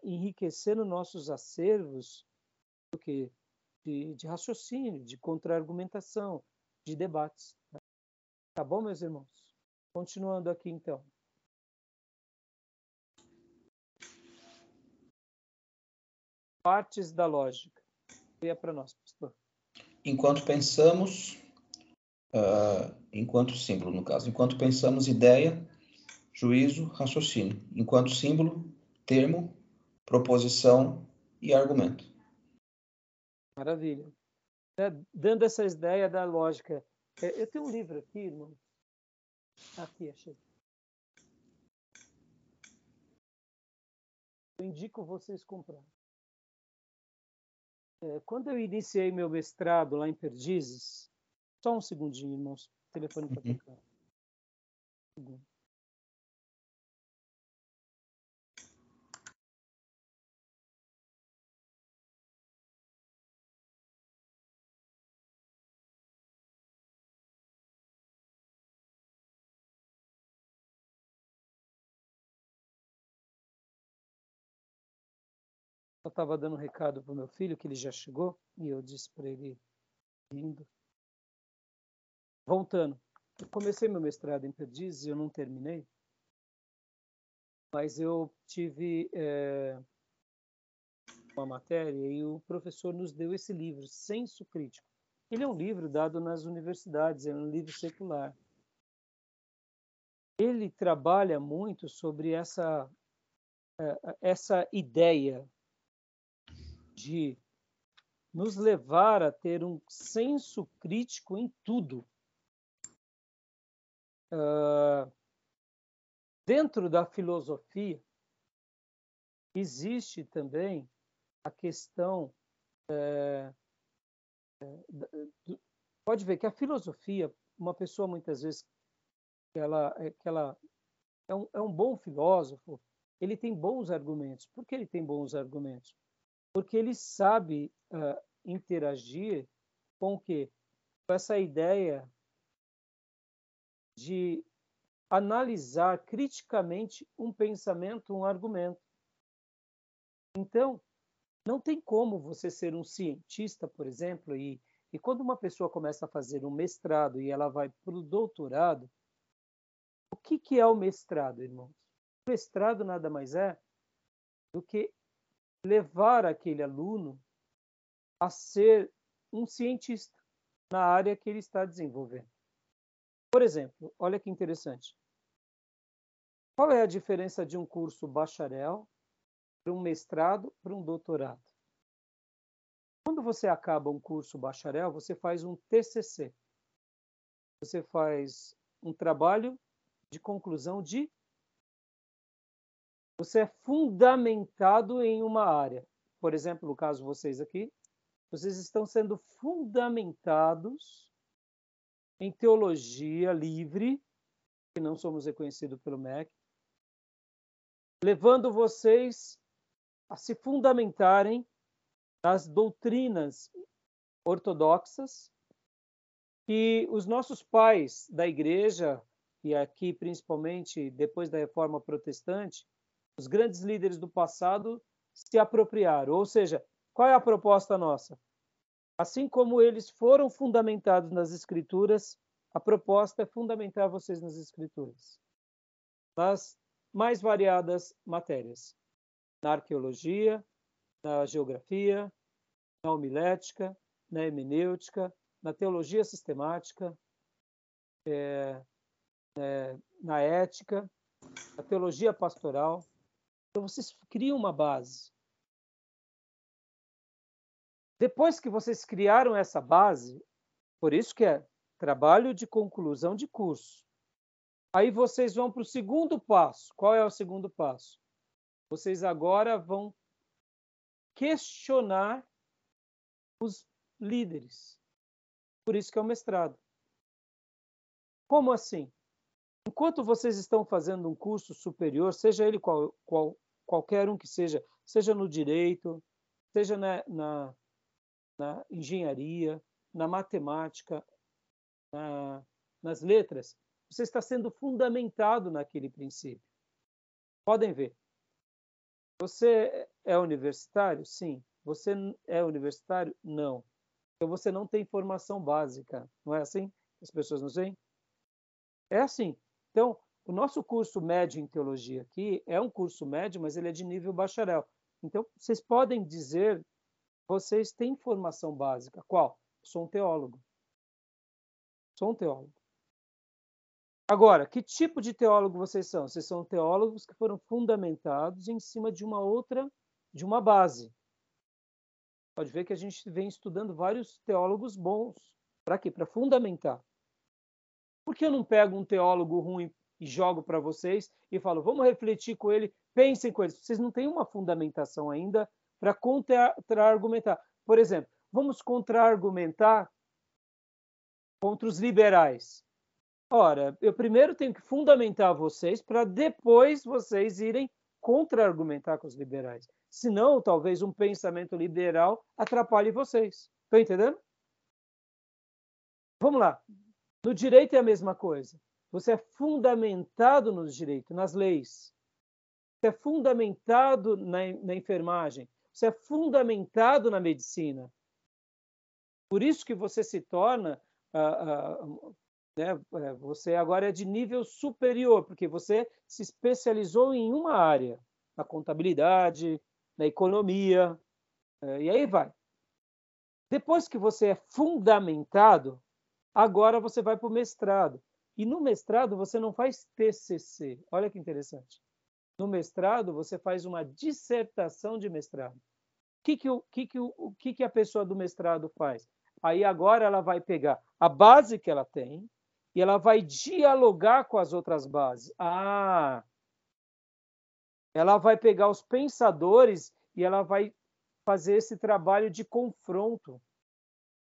enriquecer nos nossos acervos do? De, de raciocínio, de contra-argumentação, de debates. Tá bom, meus irmãos? Continuando aqui, então. Partes da lógica. Leia para nós, pastor. Enquanto pensamos, uh, enquanto símbolo, no caso, enquanto pensamos ideia, juízo, raciocínio. Enquanto símbolo, termo, proposição e argumento. Maravilha. É, dando essa ideia da lógica é, eu tenho um livro aqui, irmão. Aqui, achei. Eu indico vocês comprar. É, quando eu iniciei meu mestrado lá em Perdizes, só um segundinho, irmãos. O telefone está uhum. tocando. Um Eu estava dando um recado para o meu filho, que ele já chegou, e eu disse para ele, indo. Voltando, eu comecei meu mestrado em Perdizes e eu não terminei, mas eu tive é, uma matéria e o professor nos deu esse livro, Senso Crítico. Ele é um livro dado nas universidades, é um livro secular. Ele trabalha muito sobre essa, é, essa ideia de nos levar a ter um senso crítico em tudo. Uh, dentro da filosofia, existe também a questão. É, pode ver que a filosofia, uma pessoa muitas vezes ela, que ela é um, é um bom filósofo, ele tem bons argumentos. Por que ele tem bons argumentos? Porque ele sabe uh, interagir com o quê? Com essa ideia de analisar criticamente um pensamento, um argumento. Então, não tem como você ser um cientista, por exemplo, e, e quando uma pessoa começa a fazer um mestrado e ela vai para o doutorado, o que, que é o mestrado, irmãos? O mestrado nada mais é do que levar aquele aluno a ser um cientista na área que ele está desenvolvendo. Por exemplo, olha que interessante. Qual é a diferença de um curso bacharel para um mestrado para um doutorado? Quando você acaba um curso bacharel, você faz um TCC. Você faz um trabalho de conclusão de. Você é fundamentado em uma área. Por exemplo, no caso de vocês aqui, vocês estão sendo fundamentados em teologia livre, que não somos reconhecidos pelo MEC, levando vocês a se fundamentarem nas doutrinas ortodoxas que os nossos pais da igreja, e aqui principalmente depois da reforma protestante, os grandes líderes do passado se apropriaram. Ou seja, qual é a proposta nossa? Assim como eles foram fundamentados nas Escrituras, a proposta é fundamentar vocês nas Escrituras, nas mais variadas matérias, na arqueologia, na geografia, na homilética, na hermenêutica, na teologia sistemática, é, é, na ética, na teologia pastoral. Então, vocês criam uma base. Depois que vocês criaram essa base, por isso que é trabalho de conclusão de curso. Aí vocês vão para o segundo passo. Qual é o segundo passo? Vocês agora vão questionar os líderes. Por isso que é o mestrado. Como assim? Enquanto vocês estão fazendo um curso superior, seja ele qual, qual, qualquer um que seja, seja no direito, seja na, na na engenharia, na matemática, na, nas letras, você está sendo fundamentado naquele princípio. Podem ver. Você é universitário? Sim. Você é universitário? Não. Então você não tem formação básica. Não é assim? As pessoas não têm? É assim. Então, o nosso curso médio em teologia aqui é um curso médio, mas ele é de nível bacharel. Então, vocês podem dizer vocês têm formação básica. Qual? Sou um teólogo. Sou um teólogo. Agora, que tipo de teólogo vocês são? Vocês são teólogos que foram fundamentados em cima de uma outra, de uma base. Pode ver que a gente vem estudando vários teólogos bons. Para quê? Para fundamentar. Por que eu não pego um teólogo ruim e jogo para vocês e falo, vamos refletir com ele, pensem com ele? Vocês não têm uma fundamentação ainda para contra-argumentar. Por exemplo, vamos contra-argumentar contra os liberais. Ora, eu primeiro tenho que fundamentar vocês para depois vocês irem contra-argumentar com os liberais. Senão, talvez um pensamento liberal atrapalhe vocês. Estão entendendo? Vamos lá. No direito é a mesma coisa. Você é fundamentado no direito, nas leis. Você é fundamentado na, na enfermagem. Você é fundamentado na medicina. Por isso que você se torna, uh, uh, né, é, você agora é de nível superior, porque você se especializou em uma área, na contabilidade, na economia, uh, e aí vai. Depois que você é fundamentado, agora você vai para o mestrado. E no mestrado você não faz TCC. Olha que interessante. No mestrado, você faz uma dissertação de mestrado. O que, que, o, que, que, o, que, que a pessoa do mestrado faz? Aí agora ela vai pegar a base que ela tem e ela vai dialogar com as outras bases. Ah, ela vai pegar os pensadores e ela vai fazer esse trabalho de confronto.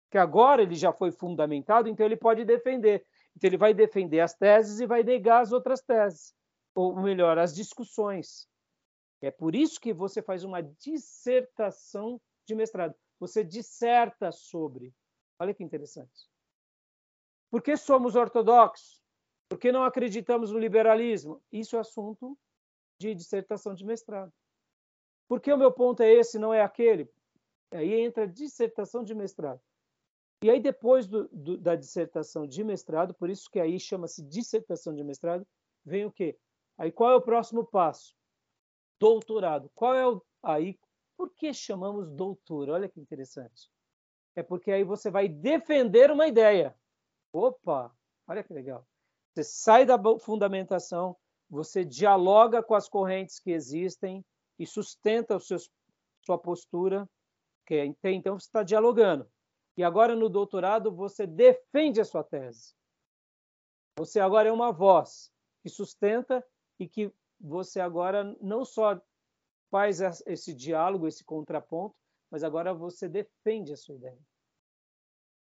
Que agora ele já foi fundamentado, então ele pode defender. Então ele vai defender as teses e vai negar as outras teses. ou melhor, as discussões. É por isso que você faz uma dissertação de mestrado. Você disserta sobre. Olha que interessante. Por que somos ortodoxos? Por que não acreditamos no liberalismo? Isso é assunto de dissertação de mestrado. Por que o meu ponto é esse, não é aquele? Aí entra dissertação de mestrado. E aí, depois do, do, da dissertação de mestrado, por isso que aí chama-se dissertação de mestrado, vem o quê? Aí qual é o próximo passo? Doutorado. Qual é o. Aí, por que chamamos doutor? Olha que interessante. É porque aí você vai defender uma ideia. Opa, olha que legal. Você sai da fundamentação, você dialoga com as correntes que existem e sustenta o seus, sua postura. Que então você está dialogando. E agora no doutorado você defende a sua tese. Você agora é uma voz que sustenta e que você agora não só faz esse diálogo, esse contraponto, mas agora você defende a sua ideia.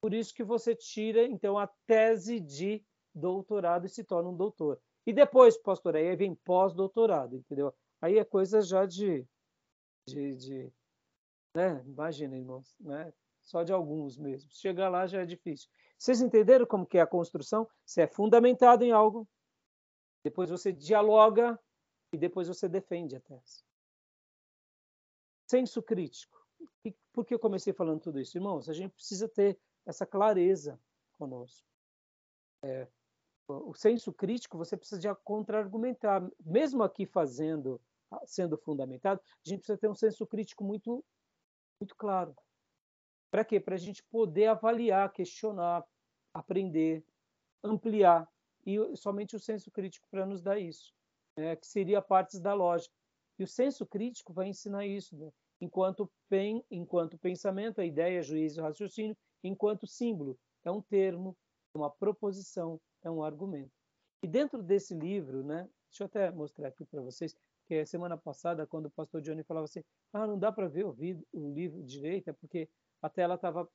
Por isso que você tira, então, a tese de doutorado e se torna um doutor. E depois, pastor, aí vem pós-doutorado, entendeu? Aí é coisa já de. de, de né? Imagina, irmãos, né? Só de alguns mesmo. Chegar lá já é difícil. Vocês entenderam como que é a construção? Você é fundamentado em algo, depois você dialoga e depois você defende a tese. Senso crítico. E por que eu comecei falando tudo isso? Irmãos, a gente precisa ter essa clareza conosco. É, o senso crítico você precisa de contra-argumentar. Mesmo aqui fazendo, sendo fundamentado, a gente precisa ter um senso crítico muito, muito claro. Para quê? Para a gente poder avaliar, questionar, aprender, ampliar e somente o senso crítico para nos dar isso, né? que seria partes da lógica. E o senso crítico vai ensinar isso, né? enquanto, pen, enquanto pensamento, a ideia, juízo, raciocínio, enquanto símbolo, é um termo, é uma proposição, é um argumento. E dentro desse livro, né, deixa eu até mostrar aqui para vocês, que semana passada, quando o pastor Johnny falava assim, ah, não dá para ver o, o livro direito, é porque a tela estava,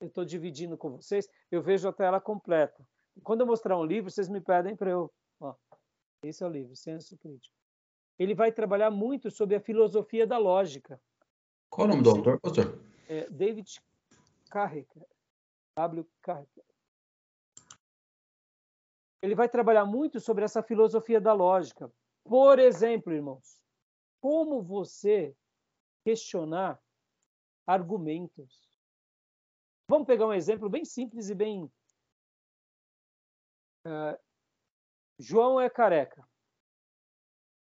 eu estou dividindo com vocês, eu vejo a tela completa. Quando eu mostrar um livro, vocês me pedem para eu. Ó, esse é o livro, Senso Crítico. Ele vai trabalhar muito sobre a filosofia da lógica. Qual o nome do autor, pastor? É David Carricker. W. Carricker. Ele vai trabalhar muito sobre essa filosofia da lógica. Por exemplo, irmãos, como você questionar argumentos. Vamos pegar um exemplo bem simples e bem Uh, João é careca.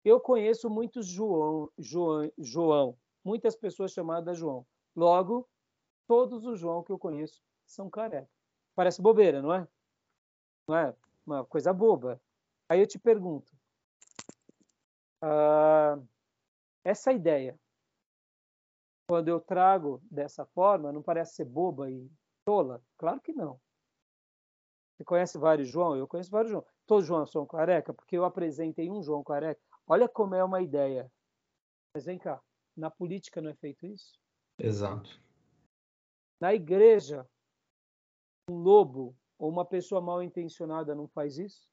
Eu conheço muitos João, João, João, muitas pessoas chamadas João. Logo, todos os João que eu conheço são careca. Parece bobeira, não é? Não é uma coisa boba. Aí eu te pergunto, uh, essa ideia, quando eu trago dessa forma, não parece ser boba e tola? Claro que não. Você conhece vários João? Eu conheço vários João. Todos João são careca, porque eu apresentei um João careca. Olha como é uma ideia. Mas vem cá, na política não é feito isso? Exato. Na igreja, um lobo ou uma pessoa mal intencionada não faz isso?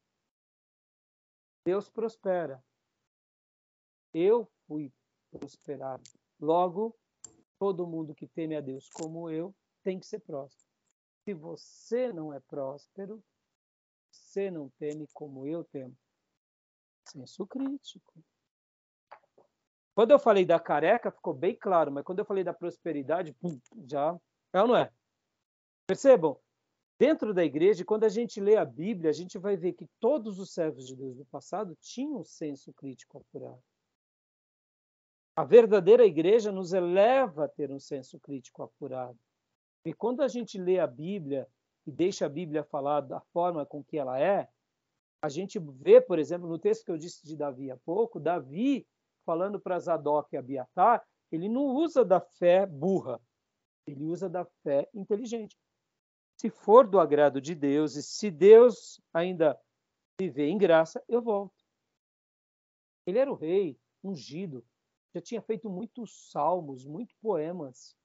Deus prospera. Eu fui prosperado. Logo, todo mundo que teme a Deus como eu tem que ser próspero. Se você não é próspero, você não teme como eu temo. Senso crítico. Quando eu falei da careca, ficou bem claro, mas quando eu falei da prosperidade, pum, já é ou não é? Percebam? Dentro da igreja, quando a gente lê a Bíblia, a gente vai ver que todos os servos de Deus do passado tinham um senso crítico apurado. A verdadeira igreja nos eleva a ter um senso crítico apurado. E quando a gente lê a Bíblia e deixa a Bíblia falar da forma com que ela é, a gente vê, por exemplo, no texto que eu disse de Davi há pouco, Davi falando para Zadok e Abiatar, ele não usa da fé burra, ele usa da fé inteligente. Se for do agrado de Deus e se Deus ainda viver em graça, eu volto. Ele era o rei, ungido, já tinha feito muitos salmos, muitos poemas.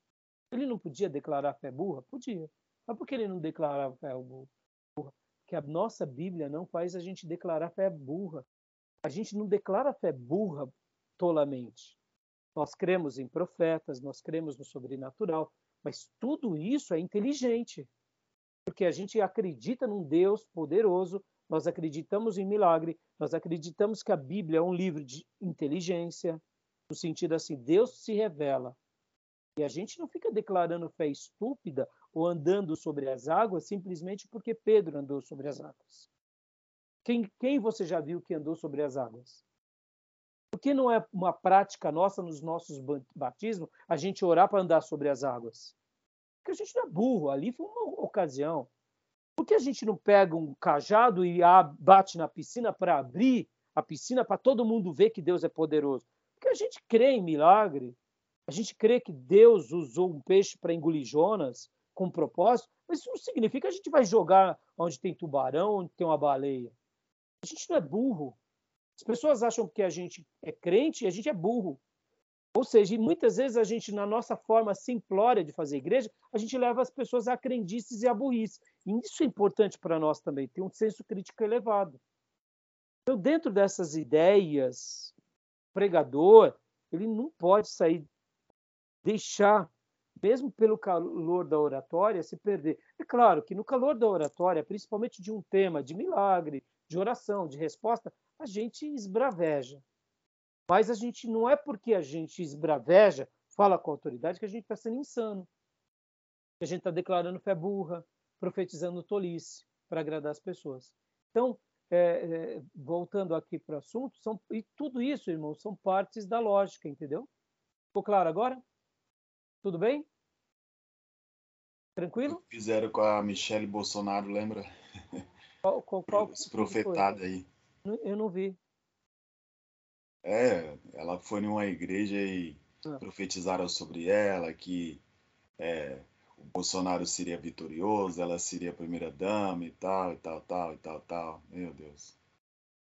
Ele não podia declarar fé burra? Podia. Mas por que ele não declarava fé burra? Porque a nossa Bíblia não faz a gente declarar fé burra. A gente não declara fé burra tolamente. Nós cremos em profetas, nós cremos no sobrenatural, mas tudo isso é inteligente, porque a gente acredita num Deus poderoso, nós acreditamos em milagre, nós acreditamos que a Bíblia é um livro de inteligência, no sentido assim, Deus se revela. E a gente não fica declarando fé estúpida ou andando sobre as águas simplesmente porque Pedro andou sobre as águas. Quem, quem você já viu que andou sobre as águas? Por que não é uma prática nossa nos nossos batismos a gente orar para andar sobre as águas? Porque a gente não é burro, ali foi uma ocasião. Por que a gente não pega um cajado e bate na piscina para abrir a piscina para todo mundo ver que Deus é poderoso? Porque a gente crê em milagre, a gente crê que Deus usou um peixe para engolir Jonas com propósito, mas isso não significa que a gente vai jogar onde tem tubarão, onde tem uma baleia. A gente não é burro. As pessoas acham que a gente é crente e a gente é burro. Ou seja, muitas vezes a gente, na nossa forma simplória de fazer igreja, a gente leva as pessoas a crendices e a burrice. E isso é importante para nós também, ter um senso crítico elevado. Então, dentro dessas ideias, pregador, ele não pode sair, deixar, mesmo pelo calor da oratória, se perder. É claro que no calor da oratória, principalmente de um tema de milagre, de oração, de resposta, a gente esbraveja. Mas a gente não é porque a gente esbraveja, fala com autoridade, que a gente está sendo insano. Que a gente está declarando fé burra, profetizando tolice para agradar as pessoas. Então, é, é, voltando aqui para o assunto, são, e tudo isso, irmão, são partes da lógica, entendeu? Ficou claro agora? Tudo bem? Tranquilo? Fizeram com a Michelle Bolsonaro, lembra? Qual, qual, qual aí. Eu não vi. É, ela foi numa igreja e Ah. profetizaram sobre ela que é, Bolsonaro seria vitorioso, ela seria a primeira dama e tal, e tal, tal, e tal, tal. Meu Deus.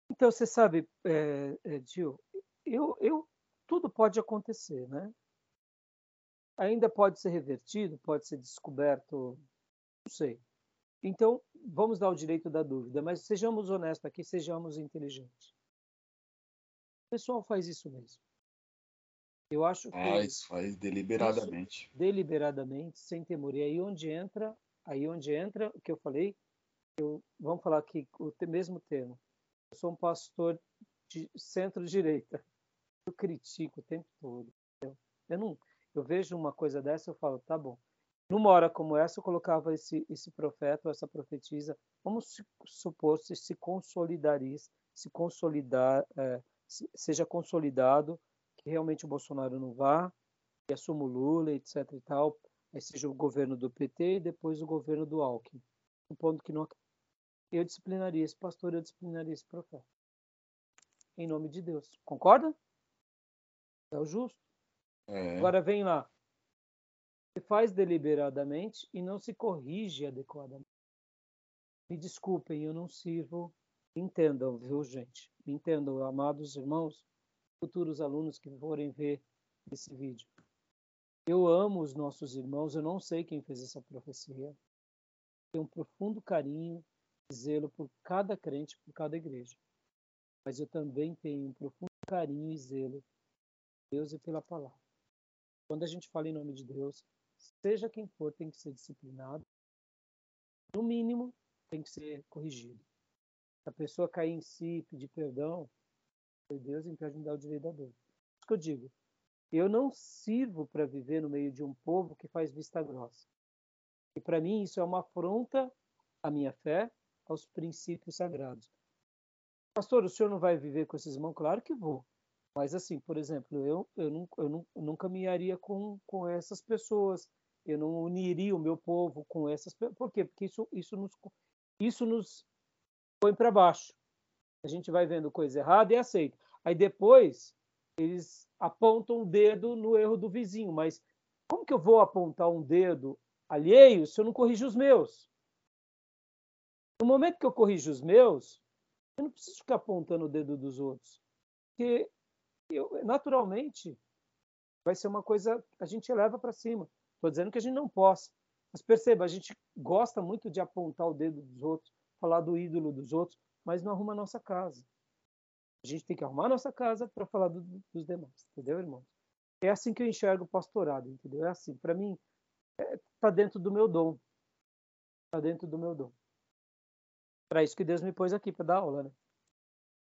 Então, você sabe, é, é, Gil, eu, eu, tudo pode acontecer, né? Ainda pode ser revertido, pode ser descoberto, não sei. Então, vamos dar o direito da dúvida, mas sejamos honestos aqui, sejamos inteligentes. O pessoal faz isso mesmo. Eu acho que Faz, faz deliberadamente. deliberadamente, sem temor. E aí onde entra, aí onde entra o que eu falei, eu, vamos falar aqui o mesmo termo. Eu sou um pastor de centro-direita. Eu critico o tempo todo. entendeu? Eu não, eu vejo uma coisa dessa, eu falo, tá bom. Numa hora como essa, eu colocava esse esse profeta, ou essa profetisa, vamos se- supor se se consolidaria, se consolidar, se- seja consolidado realmente o Bolsonaro não vá, e assuma o Lula, etc e tal, seja o governo do PT e depois o governo do Alckmin. Supondo que não eu disciplinaria esse pastor, eu disciplinaria esse profeta. Em nome de Deus. Concorda? É o justo. É, Agora vem lá. Se faz deliberadamente e não se corrige adequadamente. Me desculpem, eu não sirvo. Entendam, viu, gente? Entendam, amados irmãos, futuros alunos que forem ver esse vídeo. Eu amo os nossos irmãos, eu não sei quem fez essa profecia. Tenho um profundo carinho e zelo por cada crente, por cada igreja. Mas eu também tenho um profundo carinho e zelo por Deus e pela palavra. Quando a gente fala em nome de Deus, seja quem for, tem que ser disciplinado. No mínimo, tem que ser corrigido. Se a pessoa cair em si, pedir perdão, foi Deus impede de dar o direito da dor. Isso que eu digo. Eu não sirvo para viver no meio de um povo que faz vista grossa. E para mim isso é uma afronta à minha fé, aos princípios sagrados. Pastor, o senhor não vai viver com esses irmãos? Claro que vou. Mas assim, por exemplo, eu, eu, não, eu, não, eu não caminharia com, com essas pessoas. Eu não uniria o meu povo com essas pessoas. Por quê? Porque isso, isso, nos, isso nos põe para baixo. A gente vai vendo coisa errada e aceita. Aí depois eles apontam o dedo no erro do vizinho. Mas como que eu vou apontar um dedo alheio se eu não corrijo os meus? No momento que eu corrijo os meus, eu não preciso ficar apontando o dedo dos outros. Porque eu, naturalmente vai ser uma coisa que a gente eleva para cima. Estou dizendo que a gente não possa. Mas perceba, a gente gosta muito de apontar o dedo dos outros, falar do ídolo dos outros, mas não arruma a nossa casa. A gente tem que arrumar nossa casa para falar do, dos demais, entendeu, irmão? É assim que eu enxergo o pastorado, entendeu? É assim, para mim, é, tá dentro do meu dom. Tá dentro do meu dom. Para isso que Deus me pôs aqui para dar aula, né?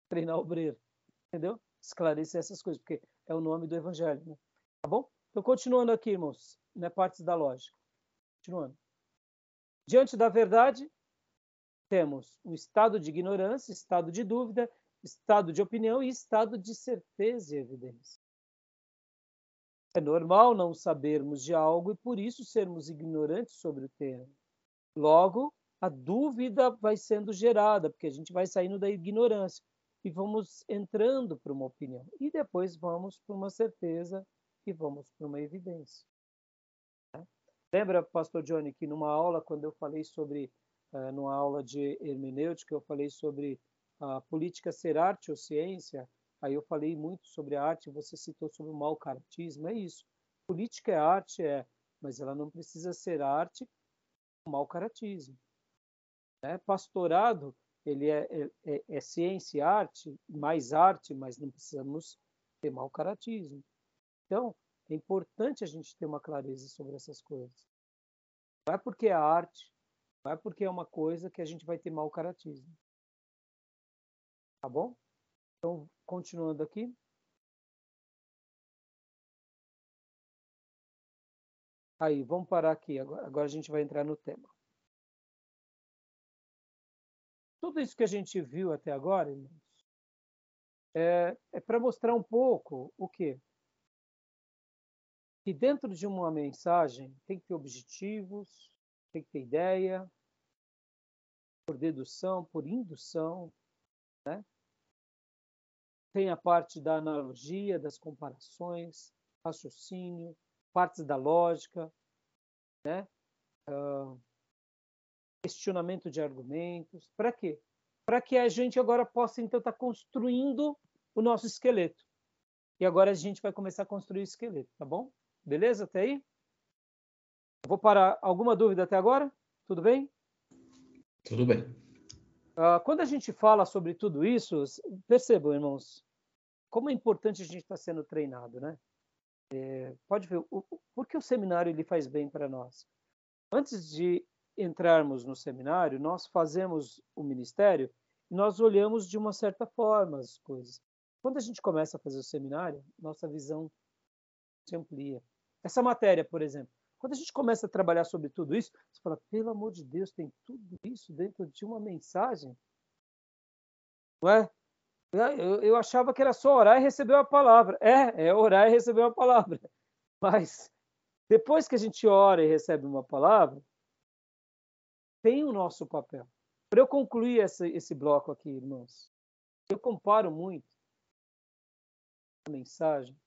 Treinar obreiro, entendeu? Esclarecer essas coisas, porque é o nome do evangelho, né? Tá bom? Então, continuando aqui, irmãos, né, partes da lógica. Continuando. Diante da verdade, temos um estado de ignorância, estado de dúvida, estado de opinião e estado de certeza e evidência. É normal não sabermos de algo e por isso sermos ignorantes sobre o tema. Logo, a dúvida vai sendo gerada, porque a gente vai saindo da ignorância e vamos entrando para uma opinião. E depois vamos para uma certeza e vamos para uma evidência. Lembra, pastor Johnny, que numa aula, quando eu falei sobre, uh, numa aula de hermenêutica, eu falei sobre a política ser arte ou ciência, aí eu falei muito sobre a arte, você citou sobre o mau caratismo, é isso. Política é arte, é, mas ela não precisa ser arte com mau caratismo. Né? Pastorado, ele é, é, é, é ciência e arte, mais arte, mas não precisamos ter mau caratismo. Então, é importante a gente ter uma clareza sobre essas coisas. Não é porque é arte, não é porque é uma coisa que a gente vai ter mau caratismo. Tá bom? Então, continuando aqui. Aí, vamos parar aqui. Agora, agora a gente vai entrar no tema. Tudo isso que a gente viu até agora, irmãos, é, é para mostrar um pouco o quê? que dentro de uma mensagem tem que ter objetivos, tem que ter ideia, por dedução, por indução, né? Tem a parte da analogia, das comparações, raciocínio, partes da lógica, né? Uh, questionamento de argumentos. Para quê? Para que a gente agora possa, então, estar tá construindo o nosso esqueleto. E agora a gente vai começar a construir o esqueleto, tá bom? Beleza até aí? Vou parar. Alguma dúvida até agora? Tudo bem? Tudo bem. Uh, quando a gente fala sobre tudo isso, percebam, irmãos, como é importante a gente estar tá sendo treinado, né? É, pode ver, o, por que o seminário ele faz bem para nós? Antes de entrarmos no seminário, nós fazemos o ministério e nós olhamos de uma certa forma as coisas. Quando a gente começa a fazer o seminário, nossa visão se amplia. Essa matéria, por exemplo, quando a gente começa a trabalhar sobre tudo isso, você fala, pelo amor de Deus, tem tudo isso dentro de uma mensagem? Não é? Eu, eu achava que era só orar e receber a palavra. É, é orar e receber uma palavra. Mas depois que a gente ora e recebe uma palavra, tem o nosso papel. Para eu concluir essa, esse bloco aqui, irmãos, eu comparo muito a mensagem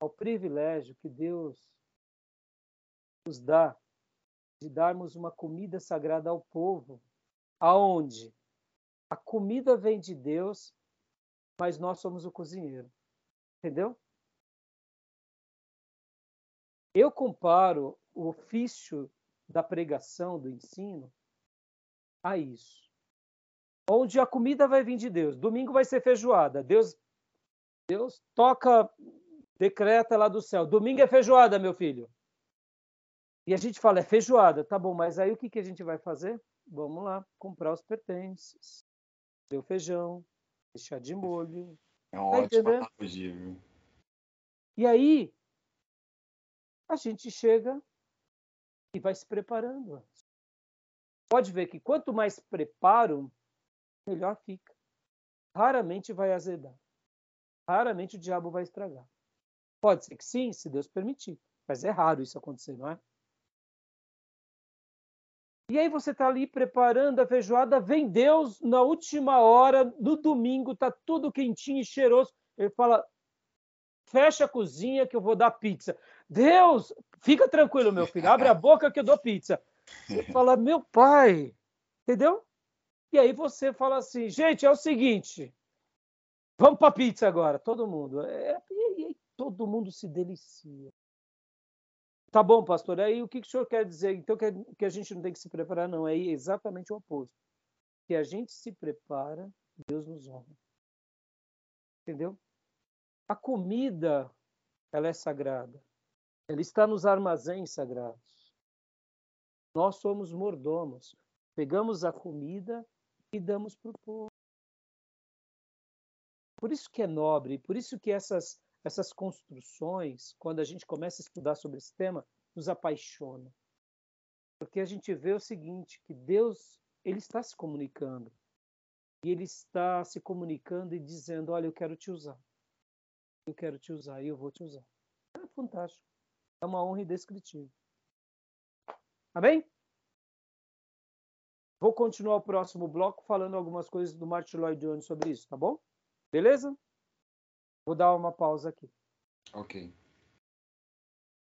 ao privilégio que Deus nos dá de darmos uma comida sagrada ao povo, aonde a comida vem de Deus, mas nós somos o cozinheiro. Entendeu? Eu comparo o ofício da pregação, do ensino, a isso. Onde a comida vai vir de Deus. Domingo vai ser feijoada. Deus, Deus toca decreta lá do céu: domingo é feijoada, meu filho. E a gente fala: é feijoada, tá bom, mas aí o que, que a gente vai fazer? Vamos lá, comprar os pertences, o feijão, deixar de molho. É uma tá ótima analogia, viu? E aí, a gente chega e vai se preparando. Pode ver que quanto mais preparo, melhor fica. Raramente vai azedar. Raramente o diabo vai estragar. Pode ser que sim, se Deus permitir. Mas é raro isso acontecer, não é? E aí você está ali preparando a feijoada, vem Deus na última hora, no domingo, está tudo quentinho e cheiroso. Ele fala: fecha a cozinha que eu vou dar pizza. Deus, fica tranquilo, meu filho, abre a boca que eu dou pizza. Você fala: meu pai, entendeu? E aí você fala assim: gente, é o seguinte, vamos para pizza agora, todo mundo. É, todo mundo se delicia. Tá bom, pastor. Aí o que, que o senhor quer dizer? Então que, que a gente não tem que se preparar, não. É exatamente o oposto. Que a gente se prepara, Deus nos honra. Entendeu? A comida, ela é sagrada. Ela está nos armazéns sagrados. Nós somos mordomos. Pegamos a comida e damos para o povo. Por isso que é nobre, por isso que essas, essas construções, quando a gente começa a estudar sobre esse tema, nos apaixona. Porque a gente vê o seguinte, que Deus, ele está se comunicando. E ele está se comunicando e dizendo, olha, eu quero te usar. Eu quero te usar e eu vou te usar. É fantástico. É uma honra indescritível. Amém? Vou continuar o próximo bloco falando algumas coisas do Martin Lloyd Jones sobre isso, tá bom? Beleza? Vou dar uma pausa aqui. Ok.